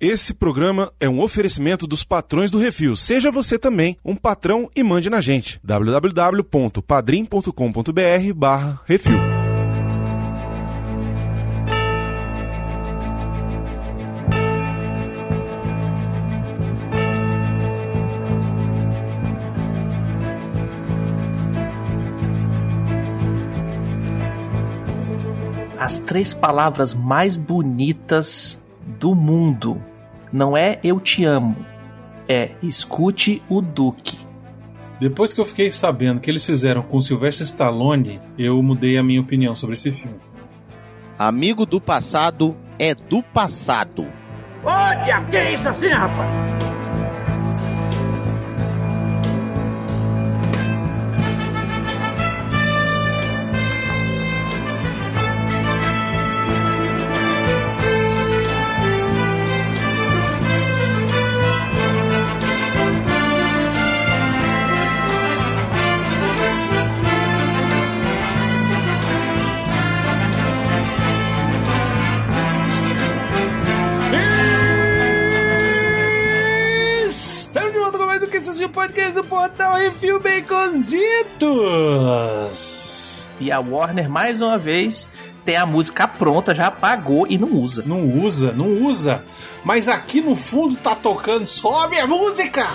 Esse programa é um oferecimento dos patrões do Refil. Seja você também um patrão e mande na gente. www.padrim.com.br barra Refil. As três palavras mais bonitas do mundo não é eu te amo, é escute o Duque. Depois que eu fiquei sabendo que eles fizeram com Sylvester Stallone, eu mudei a minha opinião sobre esse filme. Amigo do passado é do passado. Ô, diabo, que é isso assim, rapaz? Refil Baconzitos. E a Warner, mais uma vez, tem a música pronta, já apagou e não usa. Não usa, não usa. Mas aqui no fundo tá tocando, sobe a música!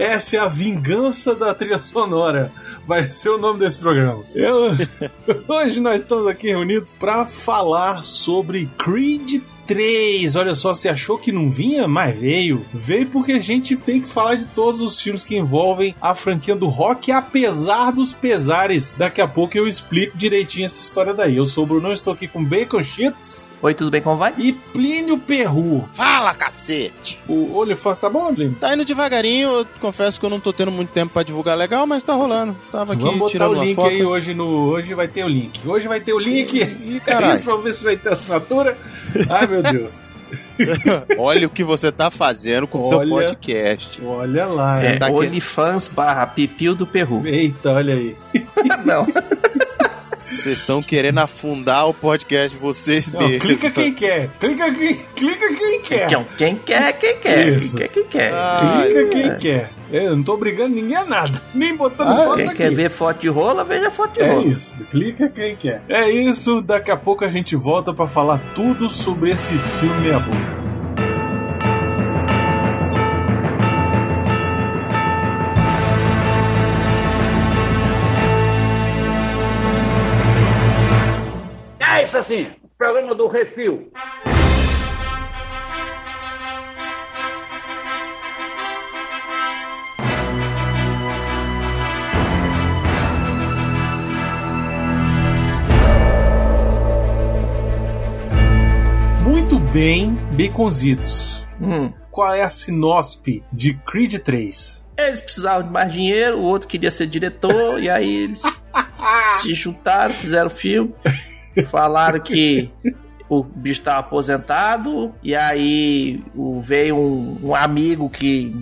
Essa é a vingança da trilha sonora. Vai ser o nome desse programa. Eu- Hoje nós estamos aqui reunidos para falar sobre Creed 3. Olha só, você achou que não vinha, mas veio. Veio porque a gente tem que falar de todos os filmes que envolvem a franquia do rock, apesar dos pesares. Daqui a pouco eu explico direitinho essa história daí. Eu sou o Bruno, estou aqui com Bacon Cheats Oi, tudo bem, como vai? e Plínio Perru. Fala, cacete! O Olifante tá bom, Plínio? Tá indo devagarinho, eu confesso que eu não tô tendo muito tempo pra divulgar legal, mas tá rolando. Tava aqui Vamos botar tirando o link fotos. aí hoje no. Hoje vai ter o link. Hoje vai ter o link. Ih, É caralho. isso, vamos ver se vai ter assinatura. Ai, meu Deus. Olha o que você tá fazendo com o seu podcast. Olha lá. Você? É tá OnlyFans barra Pipil do Peru. Eita, olha aí. não. Vocês estão querendo afundar o podcast de vocês Não, mesmos. clica quem quer. Clica quem, clica quem quer. Quem, quem quer, quem quer. Isso. Quem quer, quem quer. Ah, Clica Ai, quem é. quer. Eu não tô obrigando ninguém a nada. Nem botando Ah, foto Quem aqui. quer ver foto de rola, veja foto de É rola. isso, clica quem quer. É isso, daqui a pouco a gente volta pra falar tudo sobre esse filme meia boca. É isso assim, programa do Refil. Muito bem, Baconzitos. Hum. Qual é a sinospe de Creed 3? Eles precisavam de mais dinheiro, o outro queria ser diretor, e aí eles se juntaram, fizeram o filme, falaram que o bicho estava aposentado, e aí veio um, um amigo que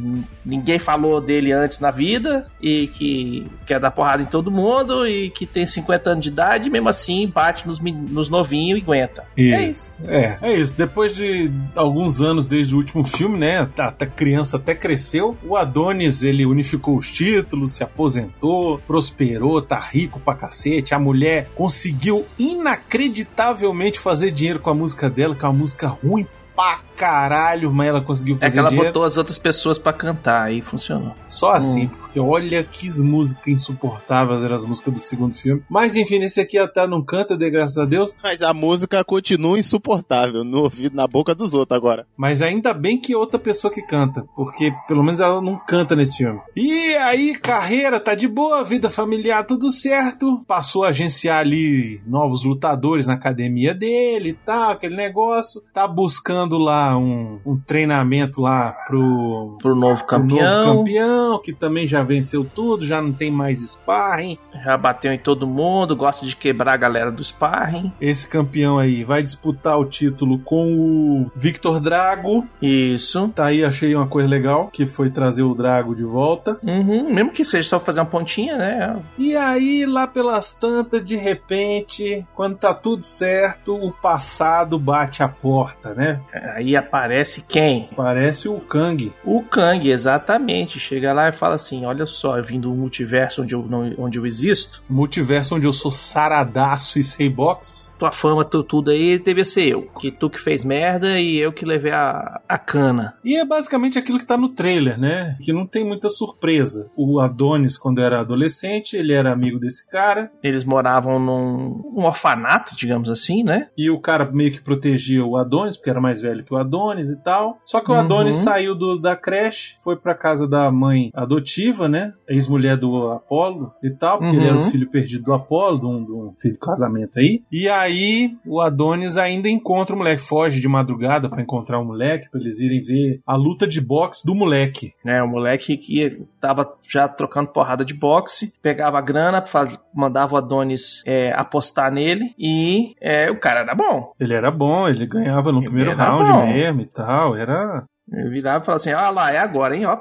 ninguém falou dele antes na vida, e que quer dar porrada em todo mundo, e que tem 50 anos de idade, e mesmo assim bate nos, nos novinhos e aguenta. É isso. É, é isso. Depois de alguns anos desde o último filme, né? A, a criança até cresceu. O Adonis, ele unificou os títulos, se aposentou, prosperou, tá rico pra cacete. A mulher conseguiu inacreditavelmente fazer dinheiro com a música dela, que é uma música ruim pra caralho, mas ela conseguiu É fazer que ela dinheiro. botou as outras pessoas pra cantar, aí funcionou. Só assim, Hum. porque olha que músicas insuportáveis eram as músicas do segundo filme. Mas enfim, esse aqui até não canta, de graças a Deus. Mas a música continua insuportável no ouvido, na boca dos outros agora. Mas ainda bem que outra pessoa que canta, porque pelo menos ela não canta nesse filme. E aí, carreira tá de boa, vida familiar tudo certo. Passou a agenciar ali novos lutadores na academia dele e tal, aquele negócio. Tá buscando lá lá um, um treinamento lá pro, Pro novo pro novo campeão. campeão, que também já venceu tudo, já não tem mais sparring. Já bateu em todo mundo, gosta de quebrar a galera do sparring. Esse campeão aí vai disputar o título com o Victor Drago. Isso. Tá aí, achei uma coisa legal, que foi trazer o Drago de volta. Uhum, mesmo que seja só fazer uma pontinha, né? E aí, lá pelas tantas, de repente, quando tá tudo certo, o passado bate a porta, né? Aí aparece quem? Parece o Kang. O Kang, exatamente. Chega lá e fala assim: Olha só, eu vim do multiverso onde eu, não, onde eu existo. Multiverso onde eu sou saradaço e sei box. Tua fama, tu, tudo aí devia ser eu. Que tu que fez merda e eu que levei a, a cana. E é basicamente aquilo que tá no trailer, né? Que não tem muita surpresa. O Adonis, quando era adolescente, ele era amigo desse cara. Eles moravam num um orfanato, digamos assim, né? E o cara meio que protegia o Adonis, porque era mais velho que o Adonis e tal. Só que o Uhum. Adonis saiu do- da creche, foi pra casa da mãe adotiva, né? Ex-mulher do Apolo e tal, porque Uhum. ele era o filho perdido do Apolo, de um, de um filho de casamento aí. E aí o Adonis ainda encontra o moleque, foge de madrugada pra encontrar o moleque, pra eles irem ver a luta de boxe do moleque. né? O moleque que tava já trocando porrada de boxe, pegava a grana, faz- mandava o Adonis é, apostar nele e é, o cara era bom. Ele era bom, ele ganhava no Ele primeiro round bom. mesmo e tal. Era. Ele virava e falava assim: ah lá, é agora, hein? Ó,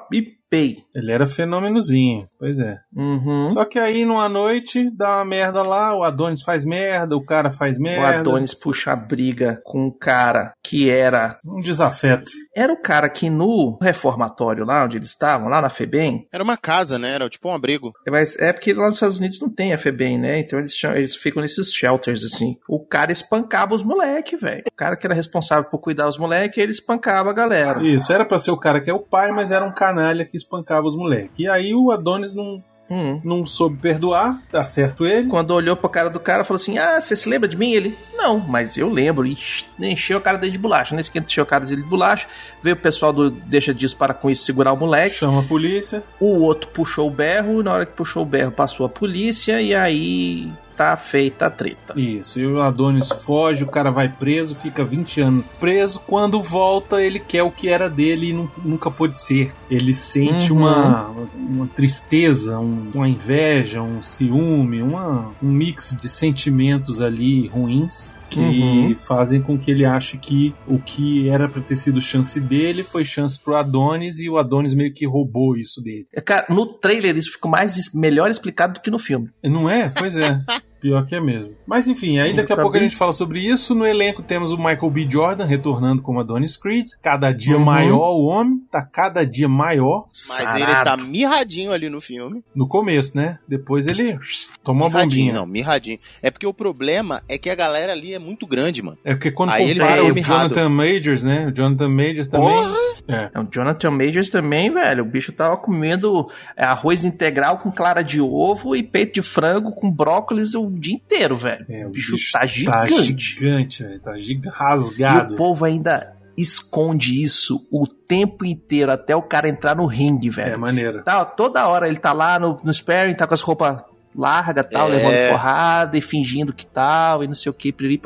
pipei. Ele era fenômenozinho. Pois é. Uhum. Só que aí numa noite dá uma merda lá, o Adonis faz merda, o cara faz O merda. Adonis puxa a briga com um cara que era. Um desafeto. Era o cara que no reformatório lá onde eles estavam, lá na FEBEM, Era uma casa, né? Era tipo um abrigo. mas é porque lá nos Estados Unidos não tem a FEBEM, né? Então eles, chamam- eles ficam nesses shelters, assim. O cara espancava os moleques, velho. O cara que era responsável por cuidar dos moleques, ele espancava a galera. Isso, era pra ser o cara que é o pai, mas era um canalha que espancava os moleques. E aí o Adonis não, Hum. não soube perdoar, tá certo ele. Quando olhou pro cara do cara, falou assim: Ah, você se lembra de mim? Ele, não, mas eu lembro. E encheu a cara dele de bolacha. Nesse que encheu a cara dele de bolacha, veio o pessoal do Deixa disso para com isso segurar o moleque. Chama a polícia. O outro puxou o berro, na hora que puxou o berro, passou a polícia, e aí tá feita a treta. Isso, e o Adonis foge, o cara vai preso, fica 20 anos preso. Quando volta, ele quer o que era dele e nu- nunca pôde ser. Ele sente Uhum. uma, uma tristeza, um- uma inveja, um ciúme, uma- um mix de sentimentos ali ruins. Que Uhum. fazem com que ele ache que o que era pra ter sido chance dele foi chance pro Adonis e o Adonis meio que roubou isso dele. Cara, no trailer isso ficou mais melhor explicado do que no filme. Não é? Pois é. Pior que é mesmo. Mas enfim, aí daqui a pouco a gente fala sobre isso. No elenco temos o Michael B. Jordan retornando como Adonis Creed. Cada dia Uhum. maior o homem, tá cada dia maior Mas ele Sarado. tá mirradinho ali no filme. no começo, né? Depois ele toma uma mirradinho, bombinha. não, mirradinho. É porque o problema é que a galera ali é muito grande, mano. É porque quando Aí ele compara veio o mirrado. Jonathan Majors, né? O Jonathan Majors também. Porra! É. É, O Jonathan Majors também, velho. O bicho tava comendo é, arroz integral com clara de ovo e peito de frango com brócolis o dia inteiro, velho. É, o o bicho, bicho tá Tá gigante. gigante, velho. Tá giga- e rasgado. o povo ainda esconde isso o tempo inteiro até o cara entrar no ringue, É velho. maneiro. Tá, toda hora ele tá lá no, no sparring, tá com as roupas largas tal, É. levando porrada e fingindo que tal, e não sei o que, piriri.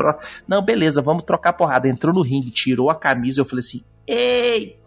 Não, beleza, vamos trocar porrada. Entrou no ringue, tirou a camisa, eu falei assim, eita,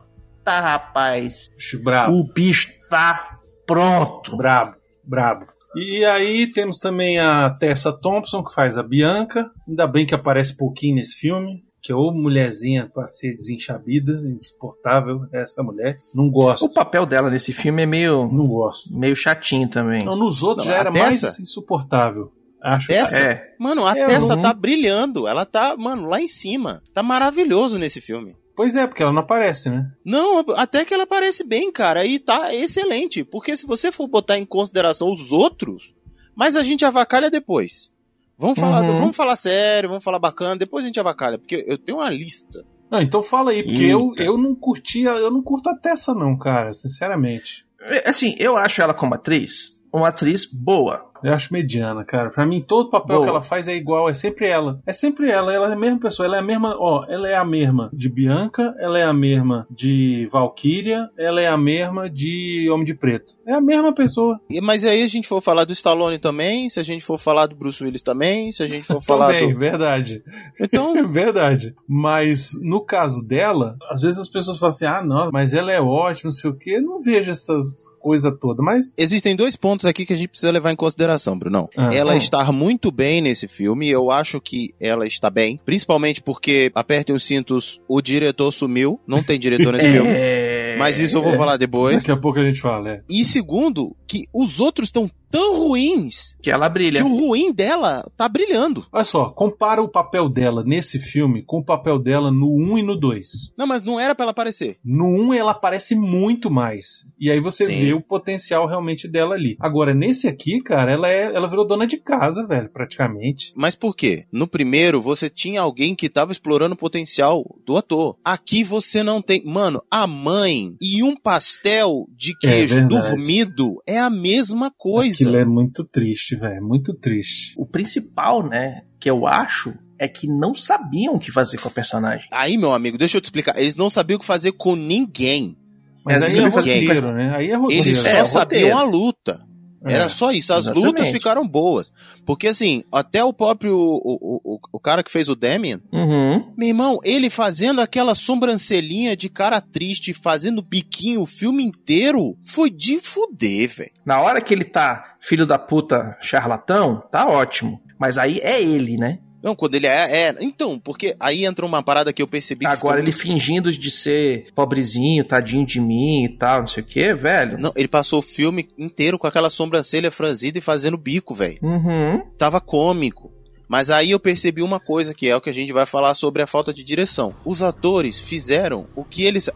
rapaz, Bicho brabo. o bicho tá pronto. Brabo, brabo. E aí temos também a Tessa Thompson, que faz a Bianca. Ainda bem que aparece pouquinho nesse filme. Que é ô mulherzinha pra ser desenxabida, insuportável essa mulher. Não gosto. O papel dela nesse filme é meio, Não gosto. meio chatinho também. Não, nos outros Não, já era Tessa? mais insuportável. Acho. Tessa? É, Mano, a É, Tessa uhum. tá brilhando. Ela tá, mano, lá em cima. Tá maravilhoso nesse filme. Pois é, porque ela não aparece, né? Não, até que ela parece bem, cara, e tá excelente. Porque se você for botar em consideração os outros, mas a gente avacalha depois. Vamos falar, Uhum. vamos falar sério, vamos falar bacana, depois a gente avacalha, porque eu tenho uma lista. Não, então fala aí, porque eu, Eita. eu não curtia, eu não curto a Tessa, não, cara, sinceramente. É, Assim, eu acho ela como atriz uma atriz boa. Eu acho mediana, cara. Pra mim, todo papel Boa. que ela faz é igual, é sempre ela. É sempre ela, ela é a mesma pessoa. Ela é a mesma, ó, ela é a mesma de Bianca, ela é a mesma de Valkyria, ela é a mesma de Homem de Preto. É a mesma pessoa. E- Mas aí a gente for falar do Stallone também, se a gente for falar do Bruce Willis também, se a gente for falar Também, do... verdade. Então, É verdade. Mas no caso dela, às vezes as pessoas falam assim: ah, não, mas ela é ótima, não sei o quê. Eu não vejo essa coisa toda. Mas existem dois pontos aqui que a gente precisa levar em consideração, Brunão. Ah, ela hum. está muito bem nesse filme, eu acho que ela está bem, principalmente porque, apertem os cintos, o diretor sumiu, não tem diretor nesse filme. É... Mas isso eu vou falar depois. daqui a pouco a gente fala, é. E segundo, que os outros estão tão ruins Que ela brilha. que o ruim dela tá brilhando. Olha só, compara o papel dela nesse filme com o papel dela no 1 e no 2. Não, mas não era pra ela aparecer. No 1 ela aparece muito mais. E aí você Sim. vê o potencial realmente dela ali. Agora, nesse aqui, cara, ela, é, ela virou dona de casa, velho, praticamente. Mas por quê? No primeiro, você tinha alguém que tava explorando o potencial do ator. Aqui você não tem. Mano, a mãe e um pastel de queijo verdade. dormido é a mesma coisa. Aquilo é muito triste, velho. Muito triste. O principal, né, que eu acho, é que não sabiam o que fazer com a personagem. Aí, meu amigo, deixa eu te explicar. Eles não sabiam o que fazer com ninguém. Mas É, aí eles é roteiro, né? Aí é roteiro. Eles só É, sabiam roteiro. a luta. Era É. só isso. As Exatamente. lutas ficaram boas. Porque, assim, até o próprio. O, o, o, cara que fez o Damien, Uhum. meu irmão, ele fazendo aquela sobrancelhinha de cara triste, fazendo biquinho o filme inteiro, foi de fuder, velho. Na hora que ele tá filho da puta charlatão, tá ótimo. Mas aí é ele, né? Não, quando ele é, é. Então, porque aí entra uma parada que eu percebi que Agora ele ficou- fingindo de ser pobrezinho, tadinho de mim e tal, não sei o que, velho. Não, ele passou o filme inteiro com aquela sobrancelha franzida e fazendo bico, velho. Uhum. Tava cômico. Mas aí eu percebi uma coisa que é o que a gente vai falar sobre a falta de direção. Os atores fizeram o que eles.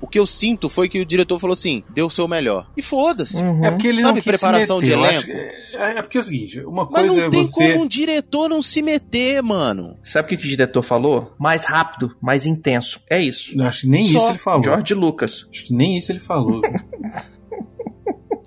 O que eu sinto foi que o diretor falou assim: deu o seu melhor. E foda-se. Uhum. É porque ele Sabe não preparação se meter. de elenco? É, é porque é o seguinte, uma Mas coisa não é tem você... como um diretor não se meter, mano. Sabe o que que o diretor falou? Mais rápido, mais intenso. É isso. Eu Acho que nem Só isso ele falou. George Lucas. Acho que nem isso ele falou.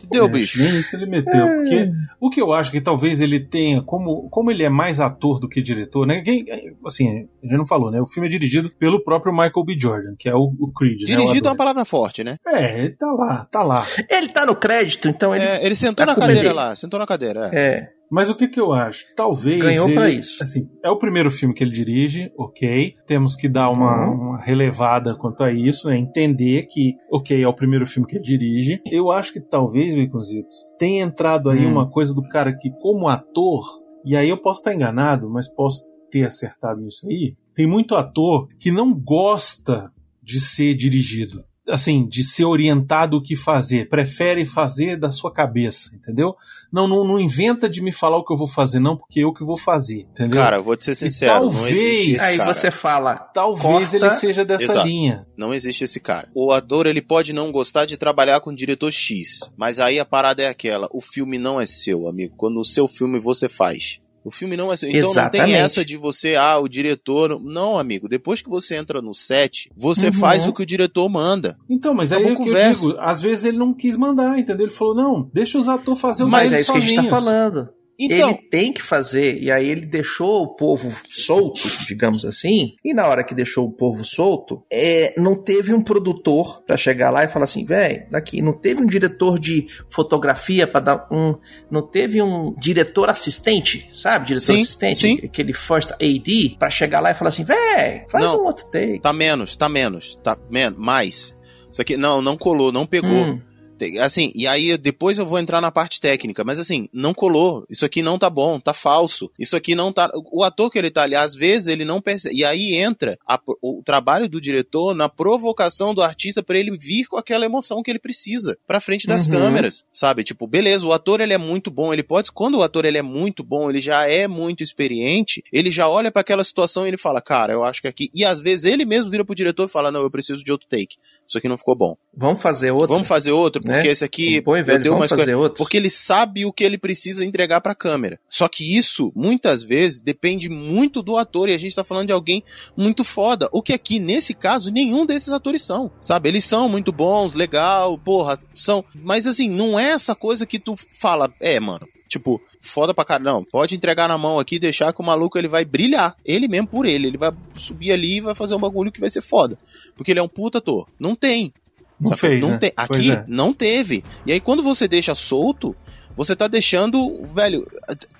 Entendeu, É, bicho? Nem isso ele meteu. Porque o que eu acho que talvez ele tenha, como, como ele é mais ator do que diretor, né? Quem, assim, a gente não falou, né? O filme é dirigido pelo próprio Michael B. Jordan, que é o, o Creed. né? O Dirigido é uma palavra forte, né? É, ele tá lá, tá lá. Ele tá no crédito, então ele. É, ele sentou é na cadeira dele. lá, sentou na cadeira. É. É. Mas o que que eu acho? Talvez. Ganhou pra isso. Assim, é o primeiro filme que ele dirige, ok. Temos que dar uma, Uhum. uma relevada quanto a isso, né? Entender que, ok, é o primeiro filme que ele dirige. Eu acho que talvez, Baconzitos, tenha entrado aí Hum. uma coisa do cara que, como ator, e aí eu posso estar enganado, mas posso ter acertado nisso aí. Tem muito ator que não gosta de ser dirigido. Assim, de ser orientado o que fazer, prefere fazer da sua cabeça, entendeu? Não, não, não inventa de me falar o que eu vou fazer, não, porque eu que vou fazer, entendeu? Cara, vou te ser sincero, não talvez- existe esse Aí cara. você fala. Talvez corta- ele seja dessa Exato. linha. Não existe esse cara. O ator, ele pode não gostar de trabalhar com o diretor X, mas aí a parada é aquela, o filme não é seu, amigo. Quando o seu filme você faz. O filme não é seu. Então não Exatamente. tem essa de você, ah, o diretor. Não, amigo. Depois que você entra no set, você Uhum. faz o que o diretor manda. Então, mas aí Acabou é o que conversa. eu digo. Às vezes ele não quis mandar, entendeu? Ele falou, não, deixa os atores fazer o Mas é isso que a gente tá sozinhos. falando. Então, Ele tem que fazer, e aí ele deixou o povo solto, digamos assim, e na hora que deixou o povo solto, é, não teve um produtor pra chegar lá e falar assim, velho, daqui, não teve um diretor de fotografia pra dar um, não teve um diretor assistente, sabe, diretor Sim, assistente, sim. aquele first AD, pra chegar lá e falar assim, velho, faz Não. um outro take. tá menos, tá menos, tá menos, mais. Isso aqui, não, não colou, não pegou. Hum, Assim, e aí depois eu vou entrar na parte técnica, mas assim, não colou. Isso aqui não tá bom, tá falso. Isso aqui não tá. O ator que ele tá ali, às vezes ele não percebe. E aí entra a- o trabalho do diretor na provocação do artista pra ele vir com aquela emoção que ele precisa pra frente das Uhum. câmeras, sabe? Tipo, beleza, o ator ele é muito bom, ele pode. Quando o ator ele é muito bom, ele já é muito experiente, ele já olha pra aquela situação e ele fala, cara, eu acho que aqui. E às vezes ele mesmo vira pro diretor e fala, não, eu preciso de outro take. Isso aqui não ficou bom. vamos fazer outro. Vamos fazer outro, porque né? esse aqui eu velho, dei umas fazer outro. Porque ele sabe o que ele precisa entregar pra câmera. Só que isso, muitas vezes, depende muito do ator. E a gente tá falando de alguém muito foda. O que aqui, nesse caso, nenhum desses atores são. Sabe? Eles são muito bons, legal, porra, são. Mas assim, não é essa coisa que tu fala, é, mano. Tipo, foda pra caramba. Não, pode entregar na mão aqui, deixar que o maluco ele vai brilhar. Ele mesmo por ele. Ele vai subir ali e vai fazer um bagulho que vai ser foda. Porque ele é um puta ator. Não tem. Não Saca? fez, não né? Pois Aqui é. não teve. E aí quando você deixa solto, você tá deixando, velho,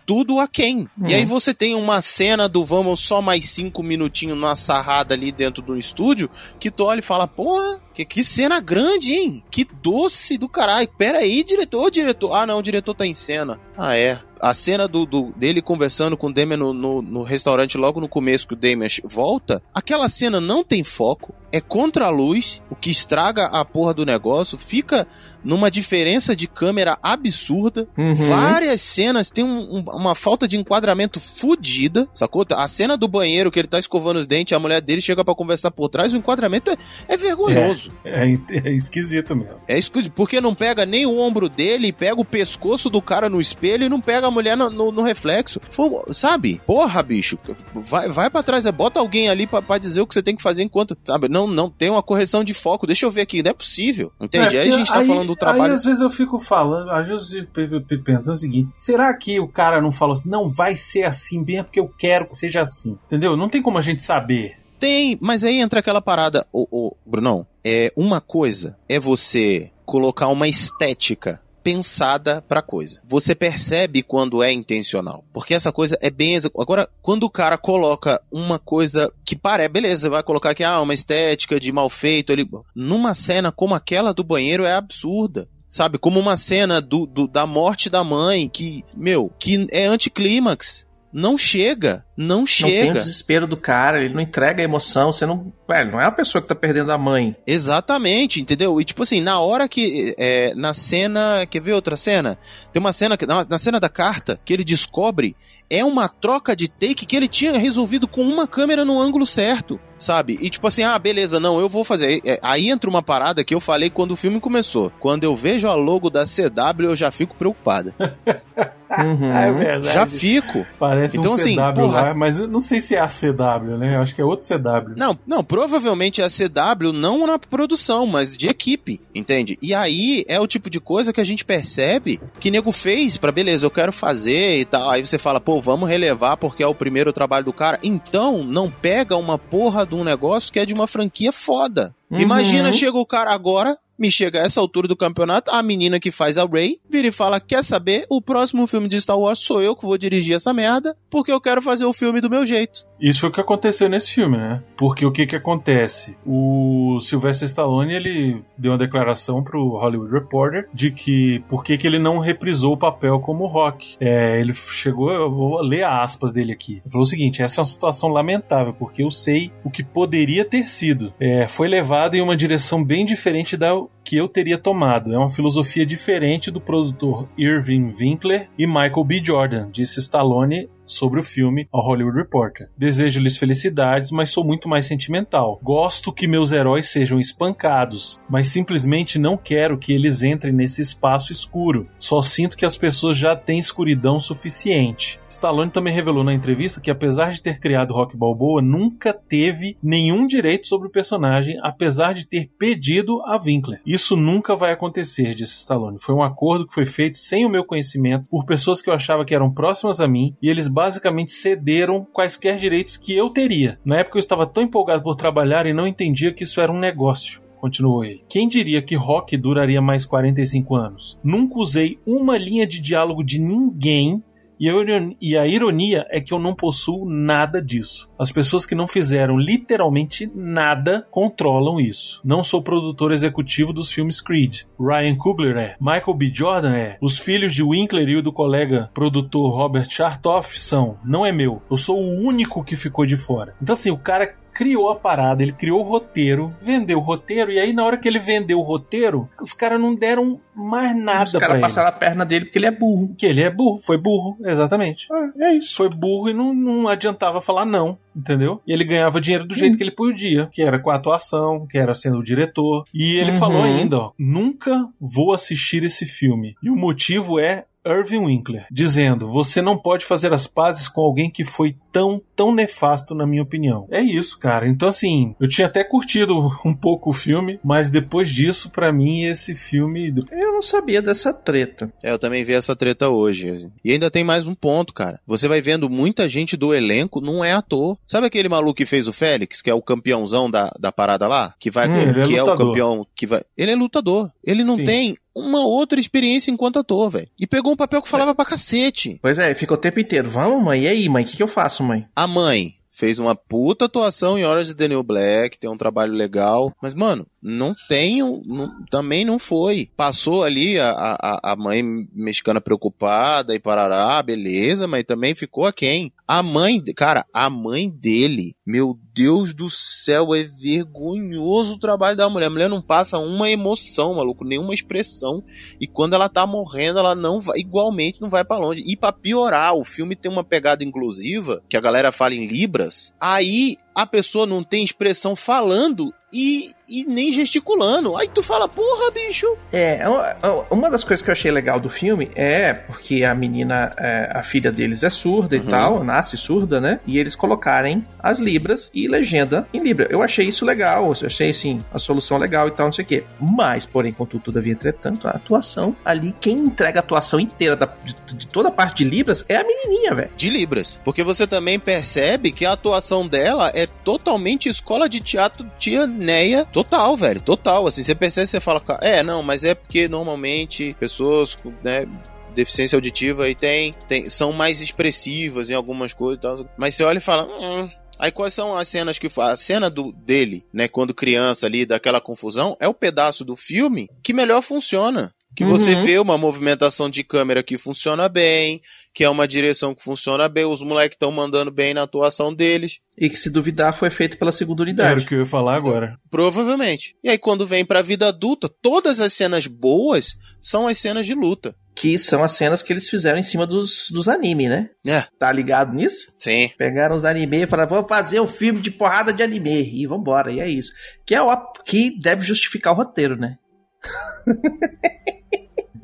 tudo aquém. E Uhum. aí você tem uma cena do vamos só mais cinco minutinhos na sarrada ali dentro do estúdio, que tu olha e fala, porra, que, que cena grande, hein? Que doce do caralho. Pera aí, diretor, diretor. Ah, não, o diretor tá em cena. Ah, é. A cena do, do- dele conversando com o Damian no, no, no restaurante logo no começo que o Damian volta, aquela cena não tem foco, é contra a luz, o que estraga a porra do negócio, fica numa diferença de câmera absurda. Uhum. Várias cenas tem um- um- uma falta de enquadramento fudida, sacou? A cena do banheiro que ele tá escovando os dentes, a mulher dele chega pra conversar por trás, o enquadramento é, é vergonhoso. É, é esquisito mesmo. É que- porque não pega nem o ombro dele, pega o pescoço do cara no espelho e não pega a mulher no, no- no reflexo. Foi- sabe? Porra, bicho. Vai, vai para trás, é, bota alguém ali pra, pra dizer o que você tem que fazer enquanto. Sabe? Não, não tem uma correção de foco. Deixa eu ver aqui, não é possível. Entende? É, aí a gente tá aí- falando do trabalho. Aí às vezes eu fico falando, às vezes eu fico pensando o seguinte: será que o cara não falou assim, não vai ser assim bem, é porque eu quero que seja assim? Entendeu? Não tem como a gente saber. Tem, mas aí entra aquela parada, ô, ô, Brunão. É, uma coisa é você colocar uma estética pensada pra coisa. Você percebe quando é intencional. Porque essa coisa é bem. Agora, quando o cara coloca uma coisa que parece, beleza, vai colocar aqui, ah, uma estética de mal feito ali. Numa cena como aquela do banheiro é absurda. Sabe? Como uma cena do, do- da morte da mãe, que, meu, que é anticlímax. Não chega. Não Não tem o chega. desespero do cara, ele não entrega a emoção, você não. Velho, não é a pessoa que tá perdendo a mãe. Exatamente, entendeu? E tipo assim, na hora que. é, na cena. Quer ver outra cena? Tem uma cena. que- Na, na cena da carta, que ele descobre. É uma troca de take que ele tinha resolvido com uma câmera no ângulo certo, sabe? E tipo assim, ah, beleza, não, eu vou fazer. É, Aí entra uma parada que eu falei quando o filme começou. Quando eu vejo a logo da CW, eu já fico preocupada. Uhum. É verdade. Já fico. Parece Então, um assim, CW porra- lá, mas eu não sei se é a CW, né? Eu acho que é outro CW. Não, não, provavelmente é a CW não na produção, mas de equipe, entende? E aí é o tipo de coisa que a gente percebe que nego fez pra beleza, eu quero fazer e tal. Aí você fala, pô, vamos relevar porque é o primeiro trabalho do cara. Então, não pega uma porra de um negócio que é de uma franquia foda. Uhum. Imagina, chega o cara agora, me chega a essa altura do campeonato, a menina que faz a Ray vira e fala: Quer saber? O próximo filme de Star Wars sou eu que vou dirigir essa merda, porque eu quero fazer o filme do meu jeito. Isso foi o que aconteceu nesse filme, né? Porque o que que acontece? O Sylvester Stallone, ele deu uma declaração pro Hollywood Reporter de que por que que ele não reprisou o papel como Rock. É, ele chegou, eu vou ler aspas dele aqui. Ele falou o seguinte, essa é uma situação lamentável, porque eu sei o que poderia ter sido. É, foi levado em uma direção bem diferente da que eu teria tomado. É uma filosofia diferente do produtor Irving Winkler e Michael B. Jordan, disse Stallone sobre o filme ao Hollywood Reporter. Desejo-lhes felicidades, mas sou muito mais sentimental. Gosto que meus heróis sejam espancados, mas simplesmente não quero que eles entrem nesse espaço escuro. Só sinto que as pessoas já têm escuridão suficiente. Stallone também revelou na entrevista que apesar de ter criado Rock Balboa, nunca teve nenhum direito sobre o personagem, apesar de ter pedido a Winkler. Isso nunca vai acontecer, disse Stallone. Foi um acordo que foi feito sem o meu conhecimento por pessoas que eu achava que eram próximas a mim e eles basicamente cederam quaisquer direitos que eu teria. Na época eu estava tão empolgado por trabalhar e não entendia que isso era um negócio. Continuou ele. Quem diria que rock duraria mais 45 anos? Nunca usei uma linha de diálogo de ninguém e a, ironia, é que eu não possuo nada disso. As pessoas que não fizeram literalmente nada controlam isso. Não sou produtor executivo dos filmes Creed. Ryan Coogler é. Michael B. Jordan é. Os filhos de Winkler e do colega produtor Robert Chartoff são. Não é meu. Eu sou o único que ficou de fora. Então assim, o cara criou a parada, ele criou o roteiro, vendeu o roteiro, e aí na hora que ele vendeu o roteiro, os caras não deram mais nada Os caras passaram a perna dele porque ele é burro. Que ele é burro, foi burro, exatamente. É isso. Foi burro e não, não adiantava falar não, entendeu? E ele ganhava dinheiro do jeito que ele podia, que era com a atuação, que era sendo o diretor. E ele Uhum. falou ainda, ó, nunca vou assistir esse filme. E o motivo é Irving Winkler, dizendo: Você não pode fazer as pazes com alguém que foi tão, tão nefasto, na minha opinião. É isso, cara. Então, assim, eu tinha até curtido um pouco o filme, mas depois disso, pra mim, esse filme. Eu não sabia dessa treta. É, eu também vi essa treta hoje. assim. E ainda tem mais um ponto, cara. Você vai vendo muita gente do elenco não é ator. Sabe aquele maluco que fez o Félix, que é o campeãozão da, da parada lá? Que vai Hum, ele é que é o lutador. campeão que vai. Ele é lutador. Ele não Sim. tem uma outra experiência enquanto ator, velho. E pegou um papel que falava pra cacete. Pois é, fica o tempo inteiro. Vamos, mãe, e aí, mãe? O que, que eu faço, mãe? A mãe fez uma puta atuação em Horas de Daniel Black, tem um trabalho legal. Mas, mano, não um- não- também não foi. Passou ali a, a, a mãe mexicana preocupada e parará, beleza, mas também ficou a quem? A mãe, cara, a mãe dele, meu Deus do céu, é vergonhoso o trabalho da mulher. A mulher não passa uma emoção, maluco, nenhuma expressão. E quando ela tá morrendo, ela não vai, igualmente não vai pra longe. E pra piorar, o filme tem uma pegada inclusiva, que a galera fala em libras. Aí a pessoa não tem expressão falando e, e nem gesticulando. Aí tu fala, porra, bicho. É, uma- uma das coisas que eu achei legal do filme é porque a menina, é, a filha deles é surda e Uhum. tal, nasce surda, né? E eles colocarem as libras e legenda em libra. Eu achei isso legal, eu achei, assim, a solução legal e tal, não sei o quê. Mas, porém, contudo, todavia, entretanto, a atuação ali, quem entrega a atuação inteira da- de, de toda a parte de libras é a menininha, velho. De libras. Porque você também percebe que a atuação dela é totalmente escola de teatro tia Neia total, velho. Total. Assim, você percebe, você fala, "Ca- é, não, mas é porque normalmente pessoas com, né, deficiência auditiva e tem, tem, são mais expressivas em algumas coisas e tal. Mas você olha e fala, hum. Aí quais são as cenas que a cena do dele, né, quando criança ali daquela confusão, é o pedaço do filme que melhor funciona. Que você Uhum. vê uma movimentação de câmera que funciona bem, que é uma direção que funciona bem, os moleques estão mandando bem na atuação deles, E que, se duvidar, foi feito pela segunda Era unidade. o que eu ia falar agora. provavelmente. E aí quando vem pra vida adulta, todas as cenas boas são as cenas de luta. Que são as cenas que eles fizeram em cima dos, dos anime, né? É, Tá ligado nisso? sim. Pegaram os anime e falaram, vamos fazer um filme de porrada de anime. E vambora, e é isso. Que é o que deve justificar o roteiro, né?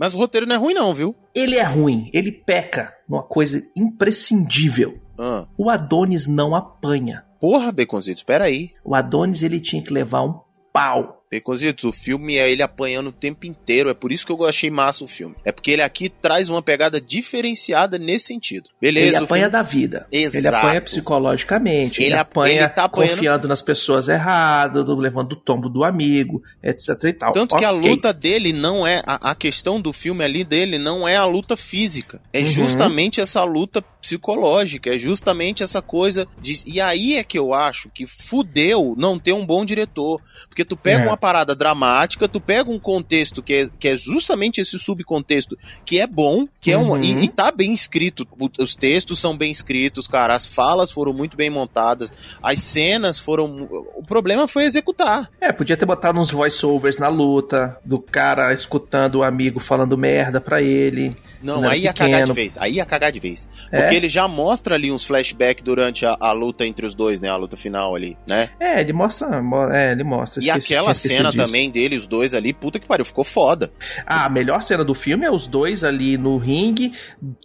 Mas o roteiro não é ruim não, viu? Ele é ruim, ele peca numa coisa imprescindível. Ah. O Adonis não apanha. Porra, Baconzitos, espera aí. O Adonis ele tinha que levar um pau. Baconzitos, o filme é ele apanhando o tempo inteiro. É por isso que eu achei massa o filme. É porque ele aqui traz uma pegada diferenciada nesse sentido. Beleza, ele apanha filme- da vida. Ele Exato. apanha psicologicamente. Ele, Ele ap- apanha ele tá apanhando- confiando nas pessoas erradas, do- levando o tombo do amigo, etc e tal. Tanto que a luta dele não é. A, a questão do filme ali dele não é a luta física. É Uhum. justamente essa luta psicológica. É justamente essa coisa de. E aí é que eu acho que fudeu não ter um bom diretor. Porque tu pega É. uma parada dramática, tu pega um contexto que é, que é justamente esse subcontexto que é bom, que é um. Uhum. E, e tá bem escrito. Os textos são bem escritos, cara. As falas foram muito bem montadas. As cenas foram. O problema foi executar. É, podia ter botado uns voice-overs na luta, do cara escutando o amigo falando merda pra ele. Não, aí ia cagar de pequeno. vez. Aí ia cagar de vez. É? Porque ele já mostra ali uns flashbacks durante a, a luta entre os dois, né? A luta final ali, né? É, ele mostra. mo- É, ele mostra. E esqueci- aquela cena disso. também dele, os dois ali, puta que pariu, ficou foda. Ah, a melhor cena do filme é os dois ali no ringue,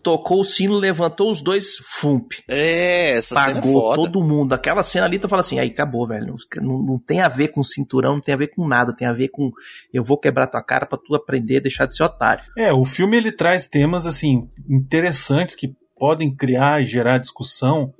tocou o sino, levantou os dois, fump. É, essa cena é Pagou foda. todo mundo. Aquela cena ali, tu fala assim, aí acabou, velho. Não, não tem a ver com cinturão, não tem a ver com nada. Tem a ver com eu vou quebrar tua cara pra tu aprender, deixar de ser otário. É, o filme ele traz temas assim interessantes que podem criar e gerar discussão,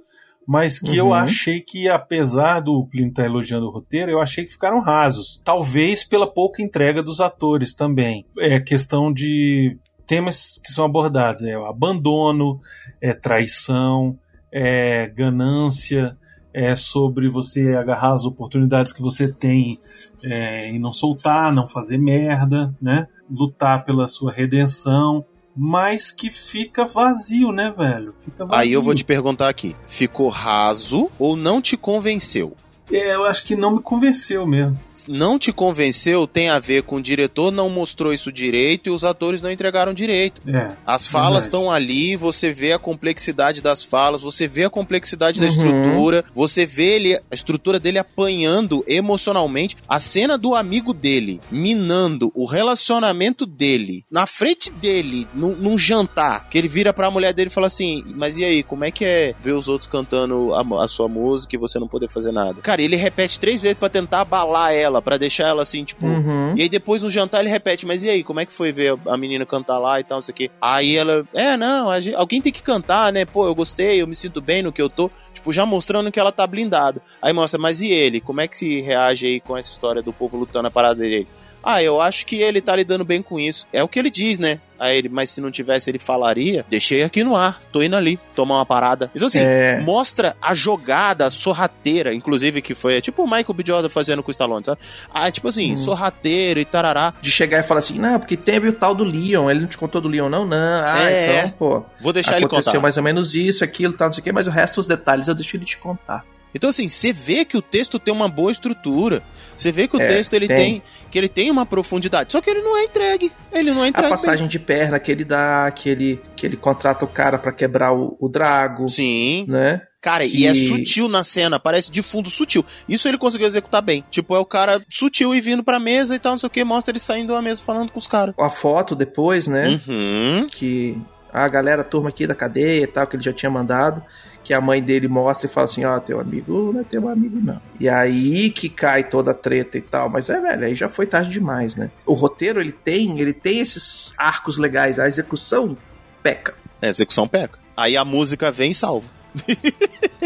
mas que eu Uhum. achei que apesar do Plínio estar elogiando o roteiro, eu achei que ficaram rasos. Talvez pela pouca entrega dos atores também. É questão de temas que são abordados, é o abandono, é traição, é ganância, é sobre você agarrar as oportunidades que você tem é, e não soltar, não fazer merda, né? Lutar pela sua redenção, mas que fica vazio, né, velho? Fica vazio. Aí eu vou te perguntar aqui: ficou raso ou não te convenceu? É, eu acho que não me convenceu mesmo. Não te convenceu tem a ver com o diretor não mostrou isso direito e os atores não entregaram direito. É. As falas estão ali, você vê a complexidade das falas, você vê a complexidade da Uhum. estrutura, você vê ele, a estrutura dele apanhando emocionalmente. A cena do amigo dele minando o relacionamento dele na frente dele, num, num jantar, que ele vira pra mulher dele e fala assim: Mas e aí, como é que é ver os outros cantando a, a sua música e você não poder fazer nada? Cara, Cara, ele repete três vezes pra tentar abalar ela, pra deixar ela assim, tipo. Uhum. E aí depois no jantar ele repete, mas e aí, como é que foi ver a menina cantar lá e tal, não sei o quê? Aí ela, é, não, gente- alguém tem que cantar, né? Pô, eu gostei, eu me sinto bem no que eu tô. Tipo, já mostrando que ela tá blindada. Aí mostra, mas e ele? Como é que se reage aí com essa história do povo lutando a parada dele? Ah, eu acho que ele tá lidando bem com isso. É o que ele diz, né? Aí ele, mas se não tivesse, ele falaria. Deixei aqui no ar, tô indo ali, tomar uma parada. Então, assim, É. mostra a jogada a sorrateira, inclusive, que foi tipo o Michael B. Jordan fazendo com o Stallone, sabe? Ah, tipo assim, sorrateira e tarará. De chegar e falar assim, não, porque teve o tal do Leon, ele não te contou do Leon, não? Não. Ah, É. então, pô. Vou deixar ele aconteceu contar. mais ou menos isso, aquilo, tal, não sei o quê, mas o resto, os detalhes, eu deixo ele te contar. Então, assim, você vê que o texto tem uma boa estrutura. Você vê que o É, texto ele tem. tem. que ele tem uma profundidade. Só que ele não é entregue. Ele não é A entregue. passagem de perna que ele dá, que ele, que ele contrata o cara pra quebrar o, o Drago, bem. Sim. né? Cara, Que- e é sutil na cena, parece de fundo sutil. Isso ele conseguiu executar bem. Tipo, é o cara sutil e vindo pra mesa e tal, não sei o que, mostra ele saindo da mesa falando com os caras. A foto depois, né? Uhum. Que a galera, a turma aqui da cadeia e tal, que ele já tinha mandado, que a mãe dele mostra e fala assim, ó, teu amigo não é teu amigo não. E aí que cai toda a treta e tal, mas é, velho, aí já foi tarde demais, né? O roteiro, ele tem, ele tem esses arcos legais, a execução peca. É, execução peca. Aí a música vem e salva.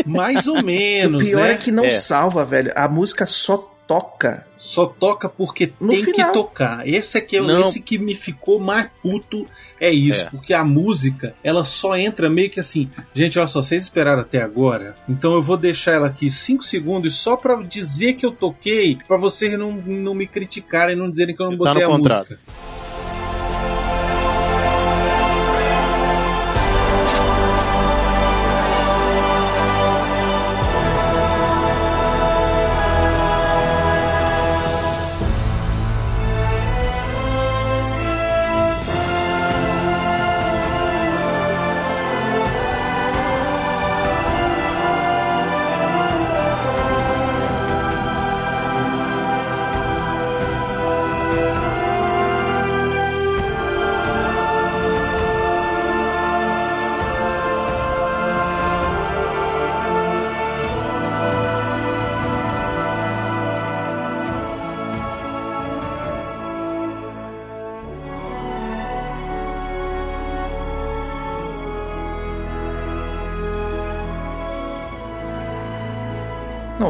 Mais ou o menos, pior né? é que não É. salva, velho. A música só toca. Só toca porque No tem que final. tocar. Esse aqui é Não. esse que me ficou mais puto. É isso, É. porque a música, ela só entra meio que assim. Gente, olha só, vocês esperaram até agora, então eu vou deixar ela aqui 5 segundos só pra dizer que eu toquei, pra vocês não, não me criticarem, não dizerem que eu não Tá botei a contrato. música.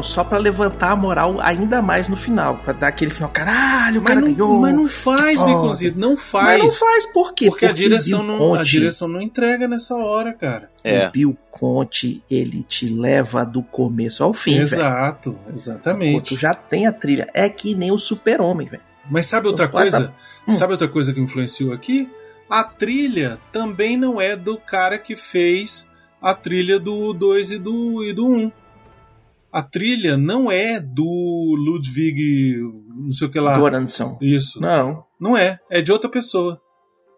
Só pra levantar a moral ainda mais no final. Pra dar aquele final, caralho, o cara Mas não, ganhou. mas não faz. Baconzitos, não Mas faz. não faz por quê? Porque, a direção, Bill não, a Conte- direção não entrega nessa hora, cara. É. O Bill Conte, ele te leva do começo ao fim. Exato, exatamente. Tu já tem a trilha. É que nem o super-homem, velho. Mas sabe outra Completa- coisa? Hum. Sabe outra coisa que influenciou aqui? A trilha também não é do cara que fez a trilha do 2 e do, e do 1. Um. A trilha não é do Ludwig, não sei o que lá. Goranson. Isso. Não. Não é. É de outra pessoa.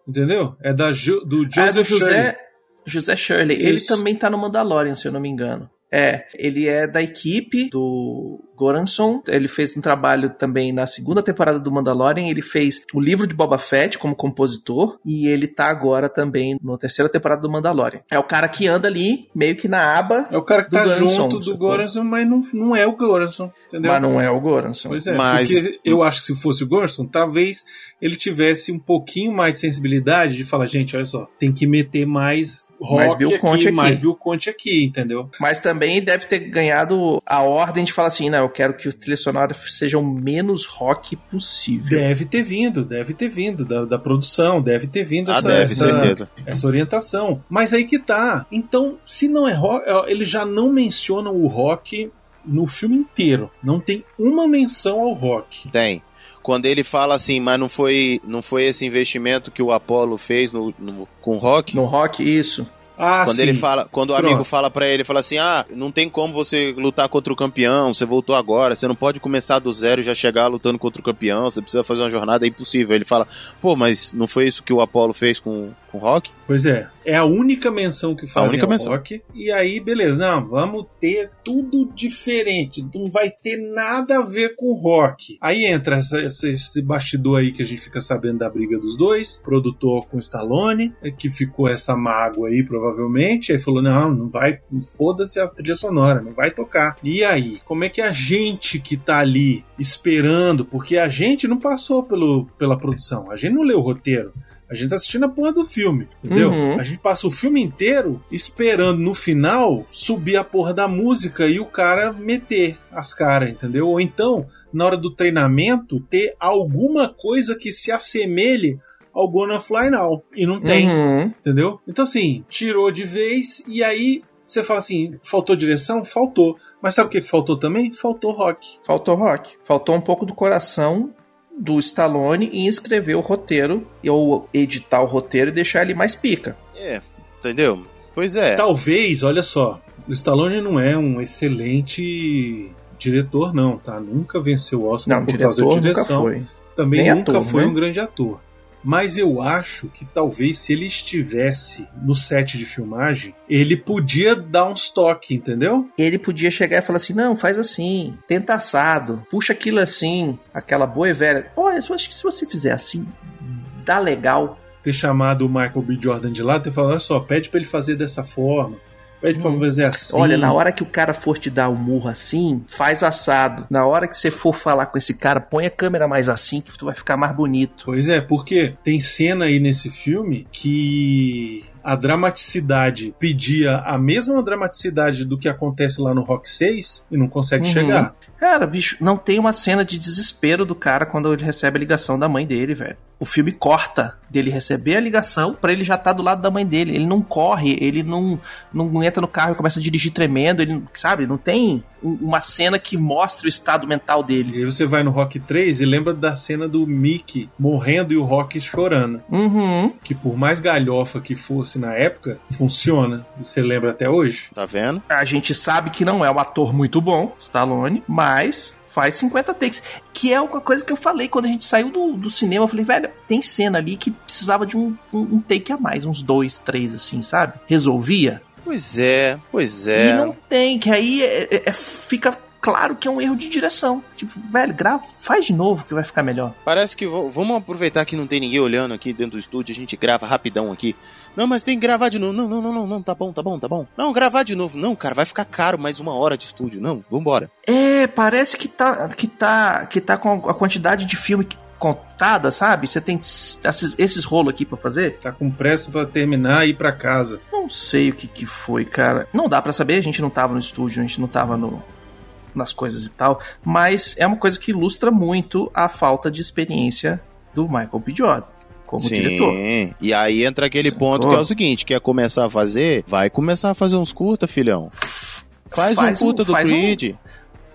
Entendeu? É da Jo- do Ah, do Joseph Shirley. José, José Shirley. Ele Isso. também tá no Mandalorian, se eu não me engano. É, ele é da equipe do Goranson. Ele fez um trabalho também na segunda temporada do Mandalorian. Ele fez o livro de Boba Fett como compositor. E ele tá agora também na terceira temporada do Mandalorian. É o cara que anda ali, meio que na aba, É o cara que do tá Goranson, junto do? Goranson, mas não, não é o Goranson. Entendeu? mas não é o Goranson. Pois é, Mas- porque eu acho que se fosse o Gorson, talvez ele tivesse um pouquinho mais de sensibilidade de falar, gente, olha só, tem que meter mais rock Mais Bill aqui, Conte aqui. mais Bill Conte aqui, entendeu? Mas também deve ter ganhado a ordem de falar assim: não, eu quero que o trilha sonora seja o menos rock possível. Deve ter vindo, deve ter vindo da, da produção, deve ter vindo Ah, essa, deve, essa, certeza. essa orientação. Mas aí que tá. Então, se não é rock, eles já não mencionam o rock no filme inteiro. Não tem uma menção ao rock. Tem. Quando ele fala assim, mas não foi, não foi esse investimento que o Apollo fez no, no- com o Rock? No rock, isso. Ah, Quando sim. ele fala, quando o Pronto. amigo fala pra ele, fala assim: "Ah, não tem como você lutar contra o campeão, você voltou agora, você não pode começar do zero e já chegar lutando contra o campeão, você precisa fazer uma jornada, é impossível". Ele fala: "Pô, mas não foi isso que o Apollo fez com, com rock. Pois é, é a única menção que fazem única ao menção. rock. E aí, beleza, não, vamos ter tudo diferente, não vai ter nada a ver com rock. Aí entra essa- essa- esse bastidor aí que a gente fica sabendo da briga dos dois, produtor com Stallone, é que ficou essa mágoa aí provavelmente, aí falou, não, não vai, foda-se a trilha sonora, não vai tocar. E aí, como é que a gente que tá ali esperando, porque a gente não passou pelo, pela produção, a gente não leu o roteiro, a gente tá assistindo a porra do filme, entendeu? Uhum. A gente passa o filme inteiro esperando no final subir a porra da música e o cara meter as caras, entendeu? Ou então, na hora do treinamento, ter alguma coisa que se assemelhe ao Gonna Fly Now. E não tem, Uhum. entendeu? Então, assim, tirou de vez e aí você fala assim: faltou direção? Faltou. Mas sabe o que que faltou também? Faltou rock. Faltou rock. Faltou um pouco do coração do Stallone em escrever o roteiro, ou editar o roteiro e deixar ele mais pica. É, entendeu? Pois é. Talvez, olha só, o Stallone não é um excelente diretor, não, tá? Nunca venceu o Oscar Não, por causa da nunca direção. foi. Também Nem nunca ator, foi né? um grande ator. Mas eu acho que talvez se ele estivesse no set de filmagem, ele podia dar uns toques, entendeu? Ele podia chegar e falar assim: não, faz assim, tenta assado, puxa aquilo assim, aquela boa e velha. Olha, eu acho que se você fizer assim, dá legal. Ter chamado o Michael B. Jordan de lado e ter falado: olha só, pede pra ele fazer dessa forma, pede pra Hum. fazer assim. Olha, na hora que o cara for te dar o murro assim, faz assado. Na hora que você for falar com esse cara, põe a câmera mais assim que tu vai ficar mais bonito. Pois é, porque tem cena aí nesse filme que a dramaticidade pedia a mesma dramaticidade do que acontece lá no Rock 6 e não consegue Uhum. chegar. Cara, bicho, não tem uma cena de desespero do cara quando ele recebe a ligação da mãe dele, velho. O filme corta dele receber a ligação pra ele já tá do lado da mãe dele. Ele não corre, ele não, não entra no carro e começa a dirigir tremendo, ele, sabe? Não tem um- uma cena que mostre o estado mental dele. E aí você vai no Rock 3 e lembra da cena do Mickey morrendo e o Rock chorando. Uhum. Que por mais galhofa que fosse na época, funciona. Você lembra até hoje? Tá vendo? A gente sabe que não é um ator muito bom, Stallone, mas faz 50 takes. Que é uma coisa que eu falei quando a gente saiu do, do cinema. Eu falei, velho, tem cena ali que precisava de um, um, um take a mais, uns dois, três, assim, sabe? Resolvia. Pois é, pois é. E não tem, que aí é- é- é- fica claro que é um erro de direção. Tipo, velho, grava, faz de novo que vai ficar melhor. Parece que vamos aproveitar que não tem ninguém olhando aqui dentro do estúdio, a gente grava rapidão aqui. Não, mas tem que gravar de novo. Não, não, não, não, não, tá bom, tá bom, tá bom. Não, gravar de novo. Não, cara, vai ficar caro mais uma hora de estúdio. Não, vambora. É, parece que tá, que tá, que tá com a quantidade de filme que- contada, sabe? Você tem esses, esses rolos aqui pra fazer? Tá com pressa pra terminar e ir pra casa. Não sei o que que foi, cara. Não dá pra saber, a gente não tava no estúdio, a gente não tava no, nas coisas e tal, mas é uma coisa que ilustra muito a falta de experiência do Michael B. Jordan como Sim. diretor. E aí entra aquele ponto que é o seguinte: quer começar a fazer? Vai começar a fazer uns curta, filhão. Faz, Faz um um- curta do faz um- Creed.